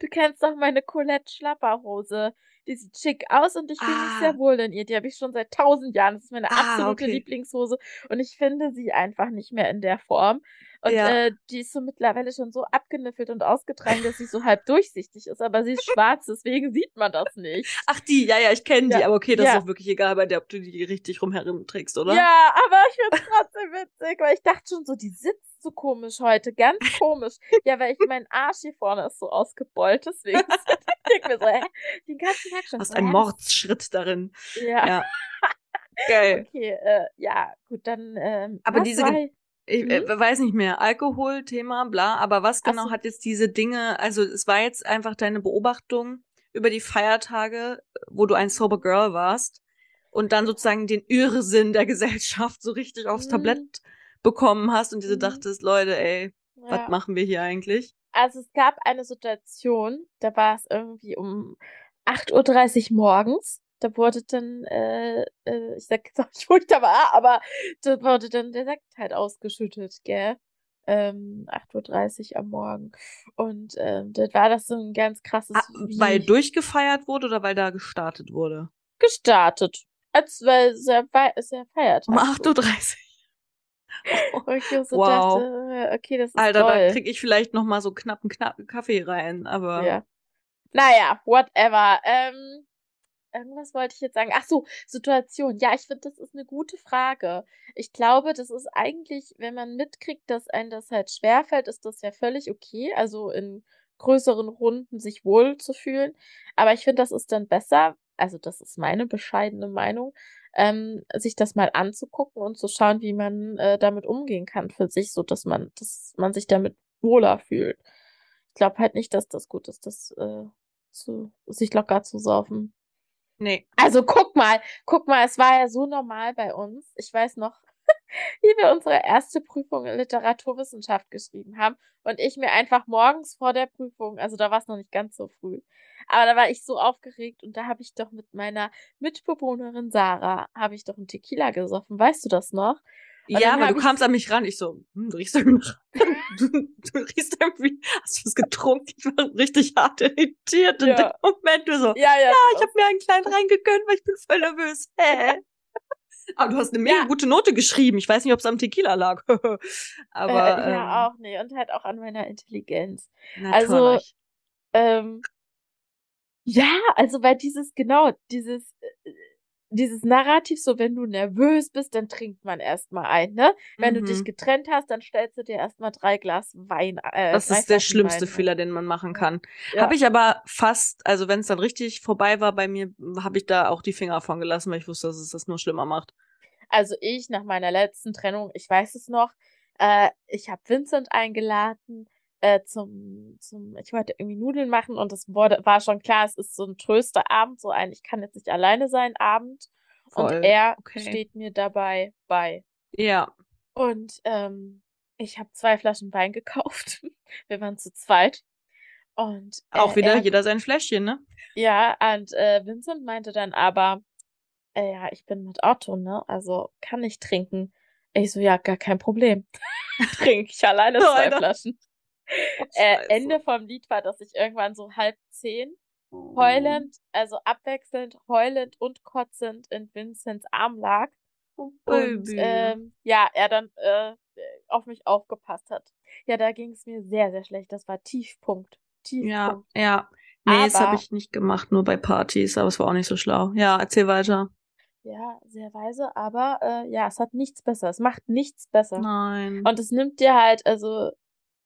Du kennst doch meine Colette Schlapperhose. Die sieht schick aus und ich fühle mich Ah. sehr wohl in ihr. Die habe ich schon seit tausend Jahren. Das ist meine Ah, absolute okay. Lieblingshose. Und ich finde sie einfach nicht mehr in der Form. Und Ja. äh, die ist so mittlerweile schon so abgeniffelt und ausgetragen, dass sie so halb durchsichtig ist. Aber sie ist schwarz, deswegen sieht man das nicht. Ach, die, ja, ja, ich kenne die, Ja, aber okay, das ja. ist auch wirklich egal bei der, ob du die richtig rumherum trägst, oder? Ja, aber ich finde es trotzdem witzig, weil ich dachte schon so, die sitzt so komisch heute, ganz *laughs* komisch. Ja, weil ich mein Arsch hier vorne ist so ausgebeult, deswegen *laughs* ich denk mir so, hä, den ganzen Tag schon. Hast so, einen Mordsschritt darin. Ja, Ja. *laughs* Geil. okay, äh, ja, gut, dann. Ähm, Aber diese war- Ge- Ich äh, weiß nicht mehr. Alkohol, Thema, bla. Aber was genau so. hat jetzt diese Dinge, also es war jetzt einfach deine Beobachtung über die Feiertage, wo du ein Sober Girl warst und dann sozusagen den Irrsinn der *laughs* Gesellschaft so richtig aufs Mhm. Tablett bekommen hast und diese Mhm. dachtest, Leute, ey, was ja. machen wir hier eigentlich? Also es gab eine Situation, da war es irgendwie um 8.30 Uhr morgens. Da wurde dann, äh, äh, ich sag jetzt auch nicht, wo ich da war, aber da wurde dann der Sekt halt ausgeschüttet, gell? Ähm, 8.30 Uhr am Morgen. Und ähm, das war das so ein ganz krasses, Ah, weil durchgefeiert wurde oder weil da gestartet wurde? gestartet. Als weil sehr, fei- sehr Feiertag. Um *laughs* so. 8.30 Uhr. Ich mir so Wow. dachte, äh, okay, das ist Alter, da toll. krieg ich vielleicht noch mal so knapp einen knapp Kaffee rein, aber Ja. Naja, whatever. Ähm, irgendwas wollte ich jetzt sagen. Ach so, Situation. Ja, ich finde, das ist eine gute Frage. Ich glaube, das ist eigentlich, wenn man mitkriegt, dass einem das halt schwerfällt, ist das ja völlig okay. Also in größeren Runden sich wohl zu fühlen. Aber ich finde, das ist dann besser, also das ist meine bescheidene Meinung, ähm, sich das mal anzugucken und zu schauen, wie man äh, damit umgehen kann für sich, so dass man, dass man sich damit wohler fühlt. Ich glaube halt nicht, dass das gut ist, das äh, zu, sich locker zu saufen. Nee. Also guck mal, guck mal, es war ja so normal bei uns. Ich weiß noch, *laughs* wie wir unsere erste Prüfung in Literaturwissenschaft geschrieben haben und ich mir einfach morgens vor der Prüfung, also da war es noch nicht ganz so früh, aber da war ich so aufgeregt und da habe ich doch mit meiner Mitbewohnerin Sarah, habe ich doch einen Tequila gesoffen. Weißt du das noch? Und Ja, aber du kamst an mich ran. Ich so, hm, du riechst irgendwie, *laughs* *laughs* du, du riechst irgendwie, hast du was getrunken? Ich war richtig hart irritiert in Ja. dem Moment. Du so, Ja, ja. ja, ich habe mir einen kleinen reingegönnt, weil ich bin voll nervös. *laughs* Hä? Aber du hast eine mega Ja. gute Note geschrieben. Ich weiß nicht, ob es am Tequila lag. aber äh, ja, ähm, auch nee und halt auch an meiner Intelligenz. natürlich. Also, Ähm, ja, also weil dieses, genau, dieses, äh, dieses Narrativ, so wenn du nervös bist, dann trinkt man erstmal ein, ne? Wenn du dich Mhm. getrennt hast, dann stellst du dir erstmal drei Glas Wein. Äh, Das ist der Flaschen schlimmste Wein ein. Fehler, den man machen kann. Ja. Habe ich aber fast, also wenn es dann richtig vorbei war bei mir, habe ich da auch die Finger von gelassen, weil ich wusste, dass es das nur schlimmer macht. Also ich nach meiner letzten Trennung, ich weiß es noch, äh, ich habe Vincent eingeladen äh, zum, zum, ich wollte irgendwie Nudeln machen und es wurde, war schon klar, es ist so ein Trösterabend, so ein, ich kann jetzt nicht alleine sein Abend. Voll, Und er okay. steht mir dabei bei. Ja. Und ähm, ich habe zwei Flaschen Wein gekauft. *laughs* Wir waren zu zweit. Und äh, Auch wieder er, jeder sein Fläschchen, ne? Ja, und äh, Vincent meinte dann aber, äh, ja, ich bin mit Otto, ne? Also kann ich trinken. Ich so, ja, gar kein Problem. *laughs* Trinke ich alleine zwei. Flaschen. Oh, Äh. Ende vom Lied war, dass ich irgendwann so halb zehn heulend, also abwechselnd heulend und kotzend in Vincents Arm lag. Oh, Und ähm, ja, er dann äh, auf mich aufgepasst hat. Ja, da ging es mir sehr, sehr schlecht. Das war Tiefpunkt. ja, Tiefpunkt. ja. Nee, das habe Aber- ich nicht gemacht, nur bei Partys, aber es war auch nicht so schlau. Ja, erzähl weiter. Ja, sehr weise, aber äh, ja, es hat nichts besser. Es macht nichts besser. Nein. Und es nimmt dir halt also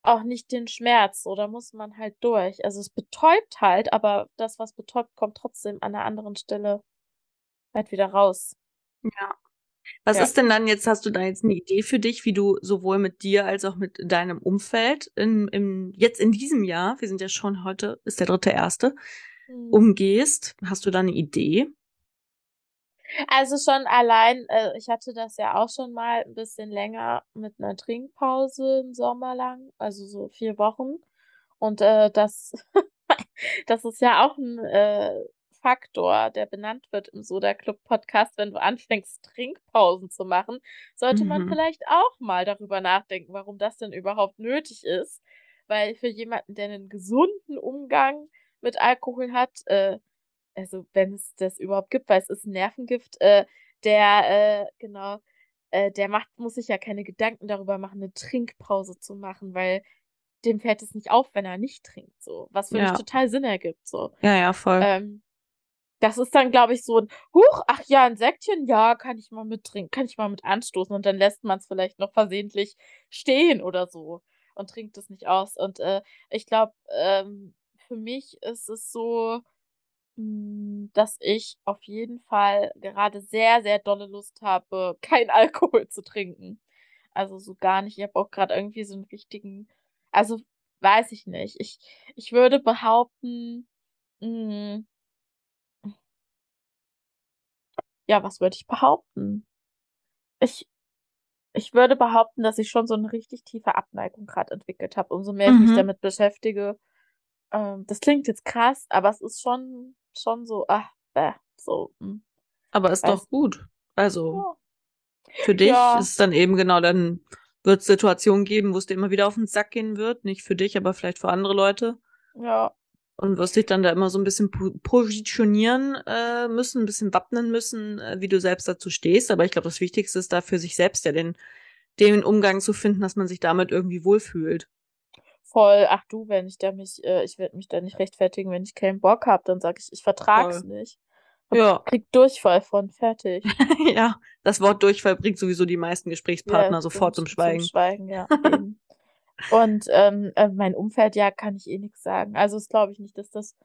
auch nicht den Schmerz, oder muss man halt durch. Also es betäubt halt, aber das, was betäubt, kommt trotzdem an einer anderen Stelle halt wieder raus. Ja. Was Ja. ist denn dann jetzt, hast du da jetzt eine Idee für dich, wie du sowohl mit dir als auch mit deinem Umfeld in, im, jetzt in diesem Jahr, wir sind ja schon heute, ist der dritte erste, Hm. umgehst? Hast du da eine Idee? Also schon allein, äh, ich hatte das ja auch schon mal ein bisschen länger mit einer Trinkpause im Sommer lang, also so vier Wochen. Und äh, das, *laughs* das ist ja auch ein äh, Faktor, der benannt wird im Soda Club Podcast, wenn du anfängst, Trinkpausen zu machen, sollte man Mhm. vielleicht auch mal darüber nachdenken, warum das denn überhaupt nötig ist. Weil für jemanden, der einen gesunden Umgang mit Alkohol hat, äh, also wenn es das überhaupt gibt, weil es ist ein Nervengift, äh, der, äh, genau, äh, der macht, muss sich ja keine Gedanken darüber machen, eine Trinkpause zu machen, weil dem fällt es nicht auf, wenn er nicht trinkt, so. Was für mich Ja. total Sinn ergibt, so. Ja, ja, voll. Ähm, das ist dann, glaube ich, so ein, huch, ach ja, ein Säckchen, ja, kann ich mal mittrinken, kann ich mal mit anstoßen und dann lässt man es vielleicht noch versehentlich stehen oder so und trinkt es nicht aus. Und äh, ich glaube, ähm, für mich ist es so, dass ich auf jeden Fall gerade sehr, sehr dolle Lust habe, *laughs* kein Alkohol zu trinken. Also so gar nicht. Ich habe auch gerade irgendwie so einen richtigen, also weiß ich nicht. Ich, ich würde behaupten, mh, ja, was würde ich behaupten? Ich, ich würde behaupten, dass ich schon so eine richtig tiefe Abneigung gerade entwickelt habe, umso mehr ich mich Mhm. damit beschäftige. Ähm, das klingt jetzt krass, aber es ist schon, schon so, ach, bäh, so, hm, Aber ist weiß doch gut. Also ja. für dich Ja. ist es dann eben genau, dann wird es Situationen geben, wo es dir immer wieder auf den Sack gehen wird. Nicht für dich, aber vielleicht für andere Leute. Ja, Und wirst dich dann da immer so ein bisschen po- positionieren äh, müssen, ein bisschen wappnen müssen, äh, wie du selbst dazu stehst. Aber ich glaube, das Wichtigste ist da für sich selbst ja den, den Umgang zu finden, dass man sich damit irgendwie wohlfühlt. Voll. Ach du, wenn ich da mich, äh, ich werde mich da nicht rechtfertigen, wenn ich keinen Bock habe, dann sage ich, ich vertrag's Voll. nicht. Hab, Ja. Krieg Durchfall von, fertig. *laughs* ja, das Wort Durchfall bringt sowieso die meisten Gesprächspartner Ja, sofort zum Schweigen. Zum Schweigen, ja. *laughs* Und ähm, äh, mein Umfeld, ja, kann ich eh nichts sagen. Also es glaube ich nicht, dass das.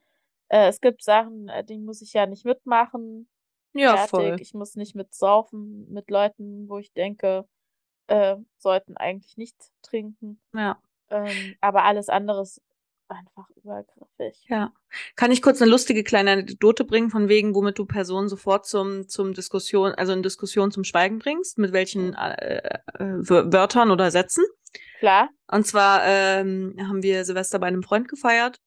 Äh, es gibt Sachen, äh, die muss ich ja nicht mitmachen. Ja, Fertig. voll. Ich muss nicht mitsaufen mit Leuten, wo ich denke, äh, sollten eigentlich nicht trinken. Ja. Ähm, aber alles andere ist einfach übergriffig. Ja. Kann ich kurz eine lustige kleine Anekdote bringen, von wegen, womit du Personen sofort zum, zum Diskussion, also in Diskussion zum Schweigen bringst, mit welchen äh, äh, Wör- Wörtern oder Sätzen? Klar? Und zwar ähm, haben wir Silvester bei einem Freund gefeiert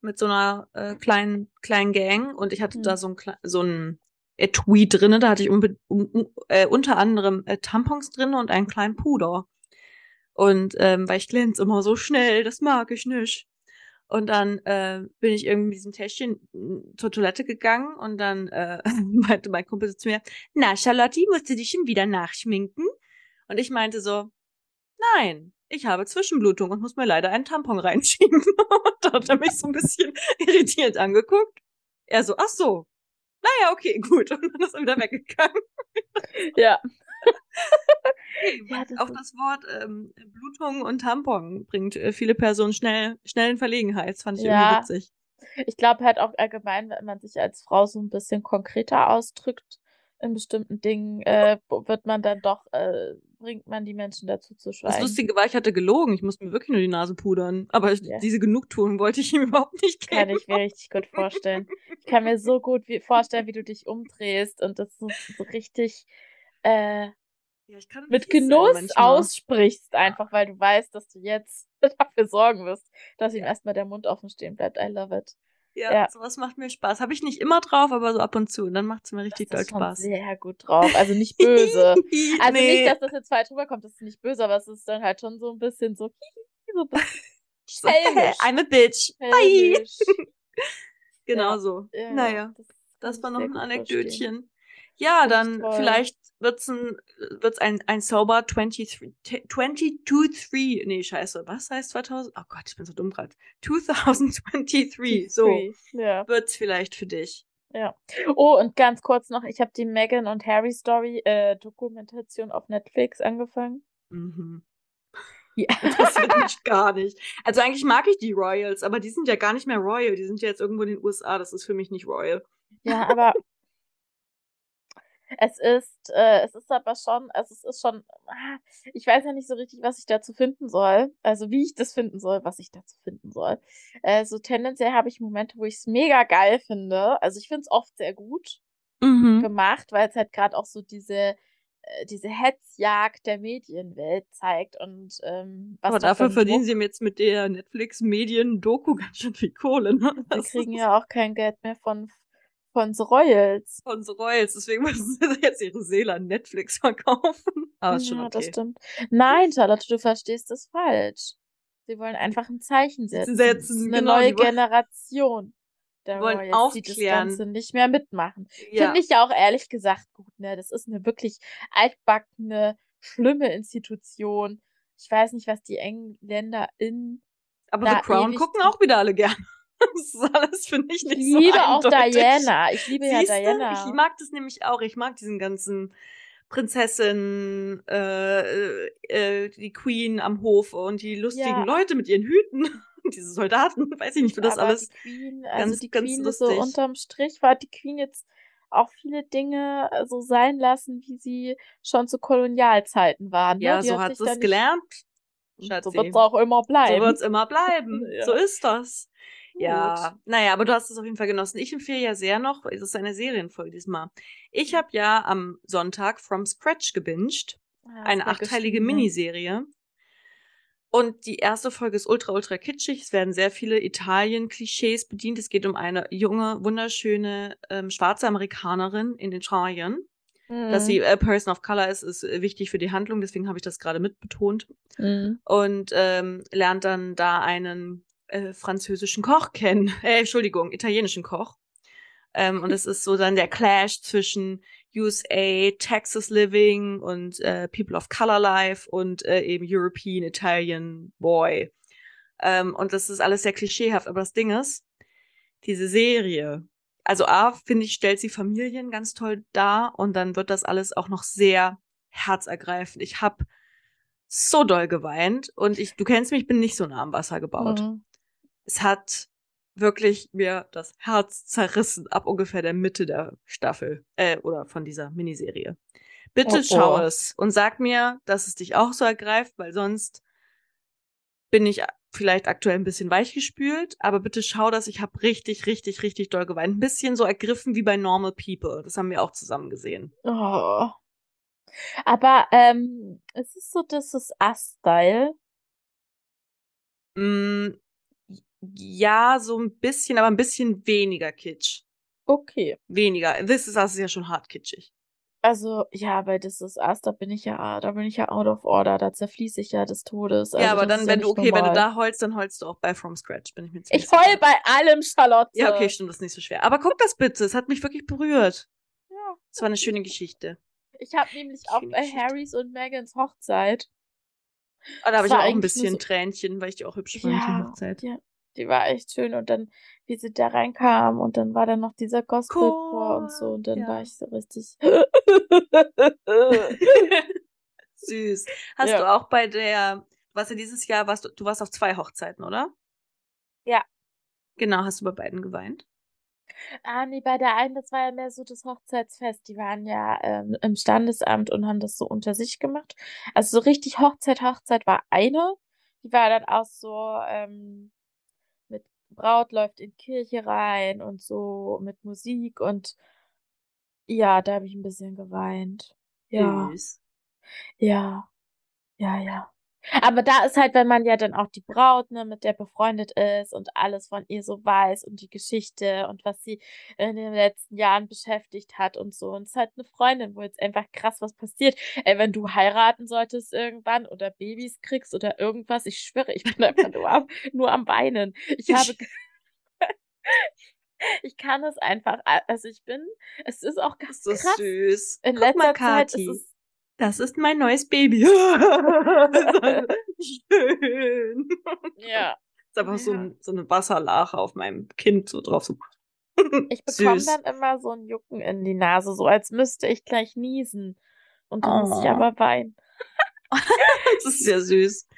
mit so einer äh, kleinen kleinen Gang und ich hatte Hm. da so ein so ein Etui drinne, da hatte ich um, um, äh, unter anderem äh, Tampons drinne und einen kleinen Puder. Und ähm, weil ich glänze immer so schnell, das mag ich nicht. Und dann äh, bin ich irgendwie mit diesem Täschchen mm, zur Toilette gegangen und dann äh, *laughs* meinte mein Kumpel so zu mir, na Charlotte, musst du dich schon wieder nachschminken? Und ich meinte so, nein, ich habe Zwischenblutung und muss mir leider einen Tampon *laughs* reinschieben. und da hat er mich so ein bisschen *laughs* irritiert angeguckt. Er so, ach so. Naja, okay, gut. Und dann ist er wieder weggegangen. Ja. Ja, das auch das Wort ähm, Blutung und Tampon bringt äh, viele Personen schnell, schnell in Verlegenheit. Das fand ich Ja. irgendwie witzig. Ich glaube halt auch allgemein, wenn man sich als Frau so ein bisschen konkreter ausdrückt in bestimmten Dingen, äh, wird man dann doch, äh, bringt man die Menschen dazu zu Das schweigen. Lustige war, ich hatte gelogen. Ich musste mir wirklich nur die Nase pudern. Aber Ja. diese Genugtuung wollte ich *laughs* ihm überhaupt nicht Kann geben. ich mir richtig gut vorstellen. Ich kann mir so gut wie vorstellen, wie du dich umdrehst und das so, so richtig äh, Ja, mit Genuss aussprichst, einfach weil du weißt, dass du jetzt *laughs* dafür sorgen wirst, dass ihm erstmal der Mund offen stehen bleibt. I love it. Ja, Ja. sowas macht mir Spaß. Habe ich nicht immer drauf, aber so ab und zu. Und dann macht es mir richtig doll Spaß. sehr gut drauf. Also nicht böse. *laughs* Also nee. nicht, dass das jetzt falsch rüberkommt, das ist nicht böse, aber es ist dann halt schon so ein bisschen so, *laughs* so schelmisch. I'm a bitch. Bye. Genau so. Ja, naja, das, das war noch ein Anekdötchen. Ja, dann toll. vielleicht wird's ein, wird's ein, ein Sober 23, 22, nee, scheiße, was heißt 2000? Oh Gott, ich bin so dumm gerade. 2023, verstehen. so. Ja. wird's vielleicht für dich. Ja. Oh, und ganz kurz noch, ich habe die Meghan und Harry Story äh, Dokumentation auf Netflix angefangen. Mhm. Ja. *laughs* Interessiert mich gar nicht. Also eigentlich mag ich die Royals, aber die sind ja gar nicht mehr Royal. Die sind ja jetzt irgendwo in den USA. Das ist für mich nicht Royal. Ja, aber es ist, äh, es ist aber schon, also es ist schon, ah, ich weiß ja nicht so richtig, was ich dazu finden soll. Also wie ich das finden soll, was ich dazu finden soll. Äh, so tendenziell habe ich Momente, wo ich es mega geil finde. Also ich finde es oft sehr gut Mhm. gemacht, weil es halt gerade auch so diese, äh, diese Hetzjagd der Medienwelt zeigt und ähm, was Aber da für dafür verdienen sie jetzt mit der Netflix-Medien-Doku *laughs* ganz schön viel Kohle. Ne? Wir kriegen ja auch kein Geld mehr von Von The Royals. Von The Royals. Deswegen *laughs* müssen sie jetzt ihre Seele an Netflix verkaufen. *laughs* Aber ist schon Ja, okay. das stimmt. Nein, Charlotte, du verstehst das falsch. Sie wollen einfach ein Zeichen setzen. Setzen, eine genau, neue Generation der wollen Royals, die das aufklären. Ganze nicht mehr mitmachen. Ja. Finde ich ja auch ehrlich gesagt gut, ne? Das ist eine wirklich altbackene, schlimme Institution. Ich weiß nicht, was die Engländer in. Aber The Crown gucken auch wieder alle gern. *laughs* Das ist alles, finde ich, Ich nicht liebe so auch eindeutig. Diana. Ich liebe Siehste? ja Diana. Ich mag das nämlich auch. Ich mag diesen ganzen Prinzessin, äh, äh, die Queen am Hof und die lustigen Ja. Leute mit ihren Hüten. *laughs* Diese Soldaten, *laughs* weiß ich nicht, für das Aber alles. die Queen, also ganz, die ganz Queen ist lustig. so unterm Strich war die Queen jetzt auch viele Dinge äh, so sein lassen, wie sie schon zu Kolonialzeiten waren. Ne? Ja, Die so hat sie es gelernt. So Schatzi. wird es auch immer So bleiben. wird's immer bleiben. Ja. So ist das. Ja, naja, aber du hast es auf jeden Fall genossen. Ich empfehle ja sehr noch, es ist eine Serienfolge diesmal. Mhm. Ich habe ja am Sonntag From Scratch gebinged. Ah, hast eine achteilige ne? Miniserie. Und die erste Folge ist ultra, ultra kitschig. Es werden sehr viele Italien-Klischees bedient. Es geht um eine junge, wunderschöne ähm, schwarze Amerikanerin in Italien. Dass Mhm. sie a Person of Color ist, ist äh, wichtig für die Handlung, deswegen habe ich das gerade mitbetont. Mhm. Und ähm, lernt dann da einen äh, französischen Koch kennen. *laughs* Äh, Entschuldigung, italienischen Koch. Ähm, und es ist so dann der Clash zwischen USA, Texas Living und äh, People of Color Life und äh, eben European Italian Boy. Ähm, und das ist alles sehr klischeehaft. Aber das Ding ist, diese Serie, also A, finde ich, stellt sie Familien ganz toll dar und dann wird das alles auch noch sehr herzergreifend. Ich habe so doll geweint und ich, du kennst mich, ich bin nicht so nah am Wasser gebaut. Mhm. Es hat wirklich mir das Herz zerrissen ab ungefähr der Mitte der Staffel äh, oder von dieser Miniserie. Bitte Oh, schau oh. es und sag mir, dass es dich auch so ergreift, weil sonst bin ich vielleicht aktuell ein bisschen weichgespült, aber bitte schau das. Ich habe richtig, richtig, richtig doll geweint. Ein bisschen so ergriffen wie bei Normal People. Das haben wir auch zusammen gesehen. Oh. Aber ähm, es ist so, das ist A-Style. Mm, ja, so ein bisschen, aber ein bisschen weniger kitsch. Okay. Weniger. This is Us ist ja schon hart kitschig. Also, ja, bei This Is Us, da bin ich ja, da bin ich ja out of order, da zerfließe ich ja des Todes. Also, ja, aber dann, wenn du, nicht okay, wenn du normal. da heulst, dann heulst du auch bei From Scratch, bin ich mir ziemlich Ich heul bei allem, Charlotte. Ja, okay, stimmt, das ist nicht so schwer. Aber guck das bitte, es hat mich wirklich berührt. Ja. Es war eine schöne Geschichte. Ich habe nämlich auch bei Geschichte. Harrys und Megans Hochzeit. Aber da habe ich auch ein bisschen so- Tränchen, weil ich die auch hübsch fand, die Ja, Hochzeit. ja, die war echt schön. Und dann, wie sie da reinkam und dann war da noch dieser Gospelchor und so. Und dann ja. war ich so richtig. *laughs* Süß. Hast Ja. du auch bei der, warst ja dieses Jahr, warst du, du warst auf zwei Hochzeiten, oder? Ja. Genau, hast du bei beiden geweint? Ah, nee, bei der einen, das war ja mehr so das Hochzeitsfest. Die waren ja ähm, im Standesamt und haben das so unter sich gemacht. Also so richtig Hochzeit, Hochzeit war eine. Die war dann auch so ähm, Braut läuft in Kirche rein und so mit Musik und ja, da habe ich ein bisschen geweint. Ja, Süß. ja, ja, ja. Aber da ist halt, wenn man ja dann auch die Braut, ne, mit der befreundet ist und alles von ihr so weiß und die Geschichte und was sie in den letzten Jahren beschäftigt hat und so. Und es ist halt eine Freundin, wo jetzt einfach krass was passiert. Ey, wenn du heiraten solltest irgendwann oder Babys kriegst oder irgendwas, ich schwöre, ich bin einfach nur am, *laughs* nur am Weinen. Ich habe, *laughs* ich kann es einfach, also ich bin, es ist auch ganz Ist so krass. süß. In Guck letzter mal, Zeit ist es Das ist mein neues Baby. *laughs* Schön. Ja. ist einfach so, Ja. ein, so eine Wasserlache auf meinem Kind so drauf. So. Ich *laughs* bekomme dann immer so ein Jucken in die Nase, so als müsste ich gleich niesen. Und dann muss ich Oh. aber weinen. *laughs* Das ist sehr süß.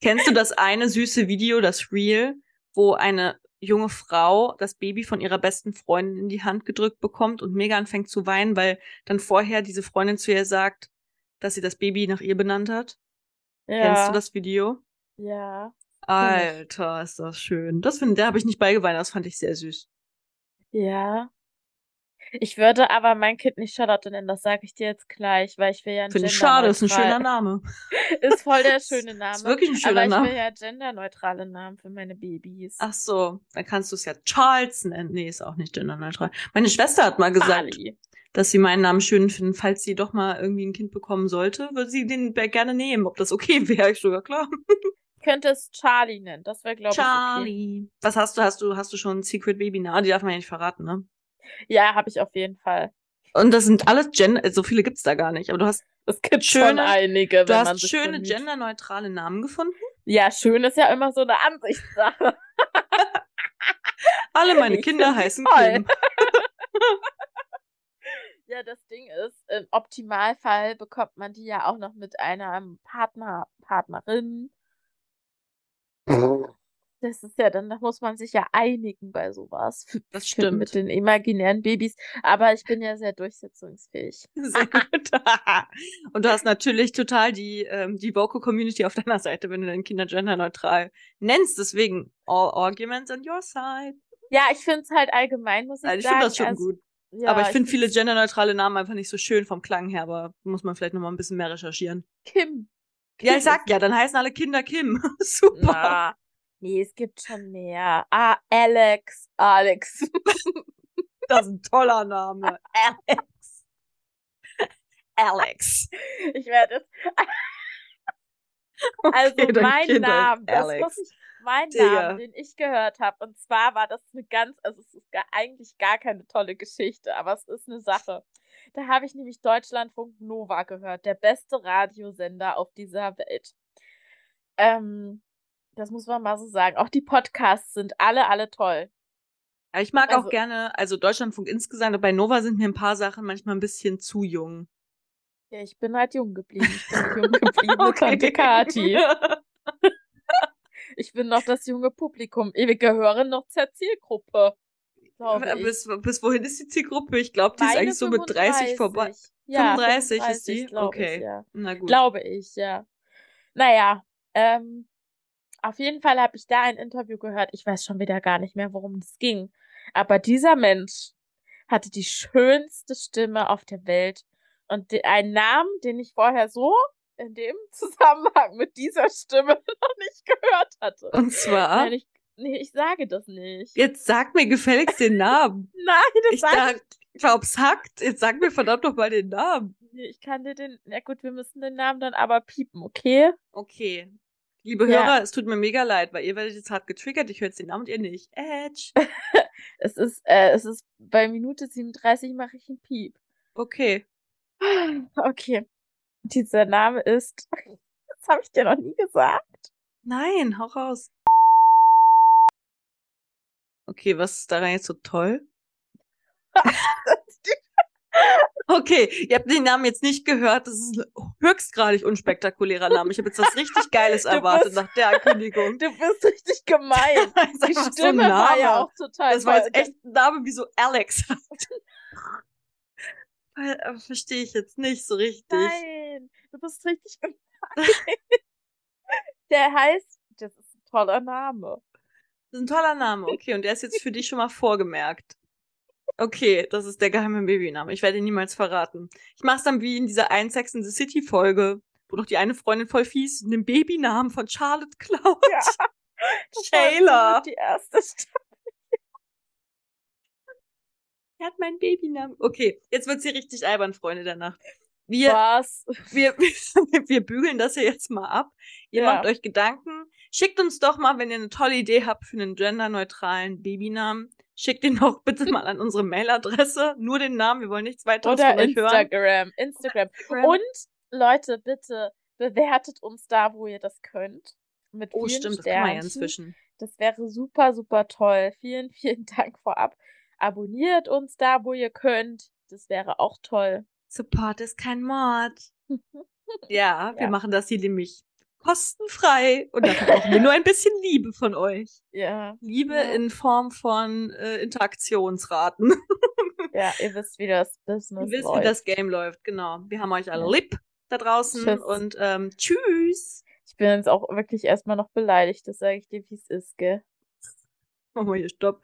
Kennst du das eine süße Video, das Reel, wo eine junge Frau das Baby von ihrer besten Freundin in die Hand gedrückt bekommt und mega anfängt zu weinen, weil dann vorher diese Freundin zu ihr sagt, dass sie das Baby nach ihr benannt hat? Ja. Kennst du das Video? Ja. Alter, ist das schön. Das finde, da habe ich nicht beigeweint, das fand ich sehr süß. Ja. Ich würde aber mein Kind nicht Charlotte nennen, das sage ich dir jetzt gleich, weil ich will ja ein Finde ich schade, ist ein schöner Name. *laughs* Ist voll der *laughs* schöne Name. Ist wirklich ein schöner Name. Aber ich will ja genderneutrale Namen für meine Babys. Ach so, dann kannst du es ja Charles nennen. Nee, ist auch nicht genderneutral. Meine Schwester hat mal gesagt, Charlie. Dass sie meinen Namen schön finden, falls sie doch mal irgendwie ein Kind bekommen sollte, würde sie den gerne nehmen, ob das okay *laughs* wäre. Ich sogar klar. Ich könnte es Charlie nennen, das wäre glaube ich okay. Charlie. Was hast du? Hast du hast du schon ein Secret Baby? Na, die darf man ja nicht verraten, ne? Ja, habe ich auf jeden Fall. Und das sind alles Gender, so viele gibt's da gar nicht, aber du hast Es gibt schon einige, du wenn man hast schöne bemüht. genderneutrale Namen gefunden. Ja, schön ist ja immer so eine Ansichtssache. *laughs* Alle meine Ich Kinder heißen toll. Kim. *laughs* Ja, das Ding ist, im Optimalfall bekommt man die ja auch noch mit einem Partner, Partnerin. Das ist ja dann, da muss man sich ja einigen bei sowas. Für, Das für- Mit stimmt. den imaginären Babys. Aber ich bin ja sehr durchsetzungsfähig. *laughs* Sehr gut. *laughs* Und du hast natürlich total die, ähm, die Vocal-Community auf deiner Seite, wenn du deine Kinder genderneutral nennst. Deswegen, all arguments on your side. Ja, ich finde es halt allgemein, muss ich Also ich sagen. finde das schon also, gut. Ja, aber ich finde viele genderneutrale Namen einfach nicht so schön vom Klang her, aber muss man vielleicht noch mal ein bisschen mehr recherchieren. Kim. Ja, Kim ich sag ja, dann heißen alle Kinder Kim. *laughs* Super. Na, nee, es gibt schon mehr. Ah, Alex. Alex. *laughs* Das ist ein toller Name. *laughs* Alex. Alex. Ich werde es. Also Okay, dein mein Name, das Alex. muss ich, mein Digga. Name, den ich gehört habe. Und zwar war das eine ganz, also es ist gar, eigentlich gar keine tolle Geschichte, aber es ist eine Sache. Da habe ich nämlich Deutschlandfunk Nova gehört, der beste Radiosender auf dieser Welt. Ähm, das muss man mal so sagen. Auch die Podcasts sind alle, alle toll. Ja, ich mag Also- auch gerne, also Deutschlandfunk insgesamt, aber bei Nova sind mir ein paar Sachen manchmal ein bisschen zu jung. Ja, ich bin halt jung geblieben. Ich bin *laughs* jung gebliebene Tante Kati. *laughs* Ich bin noch das junge Publikum. Wir gehören noch zur Zielgruppe. Bis, bis wohin ist die Zielgruppe? Ich glaube, die ist Meine eigentlich so mit 30 vorbei. 35. Ja, 35 ist die? glaub Okay. Ich, ja. Na gut. Glaube ich, ja. Naja, ähm, auf jeden Fall habe ich da ein Interview gehört. Ich weiß schon wieder gar nicht mehr, worum es ging. Aber dieser Mensch hatte die schönste Stimme auf der Welt und einen Namen, den ich vorher so in dem *laughs* Zusammenhang mit dieser Stimme *laughs* noch nicht gehört hatte. Und zwar, Nein, ich, nee, ich sage das nicht. jetzt sag mir gefälligst den Namen. *laughs* Nein, das Ich sag, glaub's hackt. Jetzt sag mir verdammt noch mal den Namen. Nee, ich kann dir den. Na gut, wir müssen den Namen dann aber piepen, okay? Okay. Liebe Ja. Hörer, es tut mir mega leid, weil ihr werdet jetzt hart getriggert. Ich höre jetzt den Namen und ihr nicht. Edge. Es ist, äh, es ist bei Minute 37 mache ich einen Piep. Okay. *gasps* Okay. Dieser Name ist. *laughs* Das habe ich dir noch nie gesagt. Nein, hau raus. Okay, was ist daran jetzt so toll? *laughs* Okay, ihr habt den Namen jetzt nicht gehört. Das ist ein höchstgradig unspektakulärer Name. Ich habe jetzt was richtig Geiles *laughs* erwartet bist- nach der Ankündigung. Du bist richtig gemein. Das ist Die einfach so Stimme war ja auch total. Das war jetzt echt ein Name wie so Alex. Äh, Verstehe ich jetzt nicht so richtig. Nein, du bist richtig gemein. Der heißt. Das ist ein toller Name. Das ist ein toller Name, okay. Und der ist jetzt für dich schon mal vorgemerkt. Okay, das ist der geheime Babyname. Ich werde ihn niemals verraten. Ich mach's dann wie in dieser einen Sex in the City Folge, wo doch die eine Freundin voll fies einen Babynamen von Charlotte klaut. Ja. *laughs* Shayla. Die erste Staffel. Er hat meinen Babynamen. Okay, jetzt wird's hier richtig albern, Freunde der Nacht. Wir, Was? wir, *laughs* wir, bügeln das hier jetzt mal ab. Ihr Ja. macht euch Gedanken. Schickt uns doch mal, wenn ihr eine tolle Idee habt für einen genderneutralen Babynamen. Schickt ihn doch bitte mal an unsere Mailadresse. Nur den Namen, wir wollen nichts weiteres Oder von euch hören. Instagram. Instagram. Und Leute, bitte bewertet uns da, wo ihr das könnt. Mit oh, vielen stimmt, das kann man ja Sternchen. inzwischen. Das wäre super, super toll. Vielen, *laughs* vielen Dank vorab. Abonniert uns da, wo ihr könnt. Das wäre auch toll. Support ist kein Mord. *laughs* Ja, wir Ja. machen das hier nämlich kostenfrei und dafür brauchen wir nur ein bisschen Liebe von euch. Ja, Liebe Ja. in Form von äh, Interaktionsraten. *laughs* ja, ihr wisst, wie das Business Ihr wisst, läuft. wie das Game läuft, genau. Wir haben euch alle Ja. lieb da draußen Tschüss. und ähm, tschüss. ich bin jetzt auch wirklich erstmal noch beleidigt. Das sage ich dir, wie es ist, gell? Machen wir hier Stopp.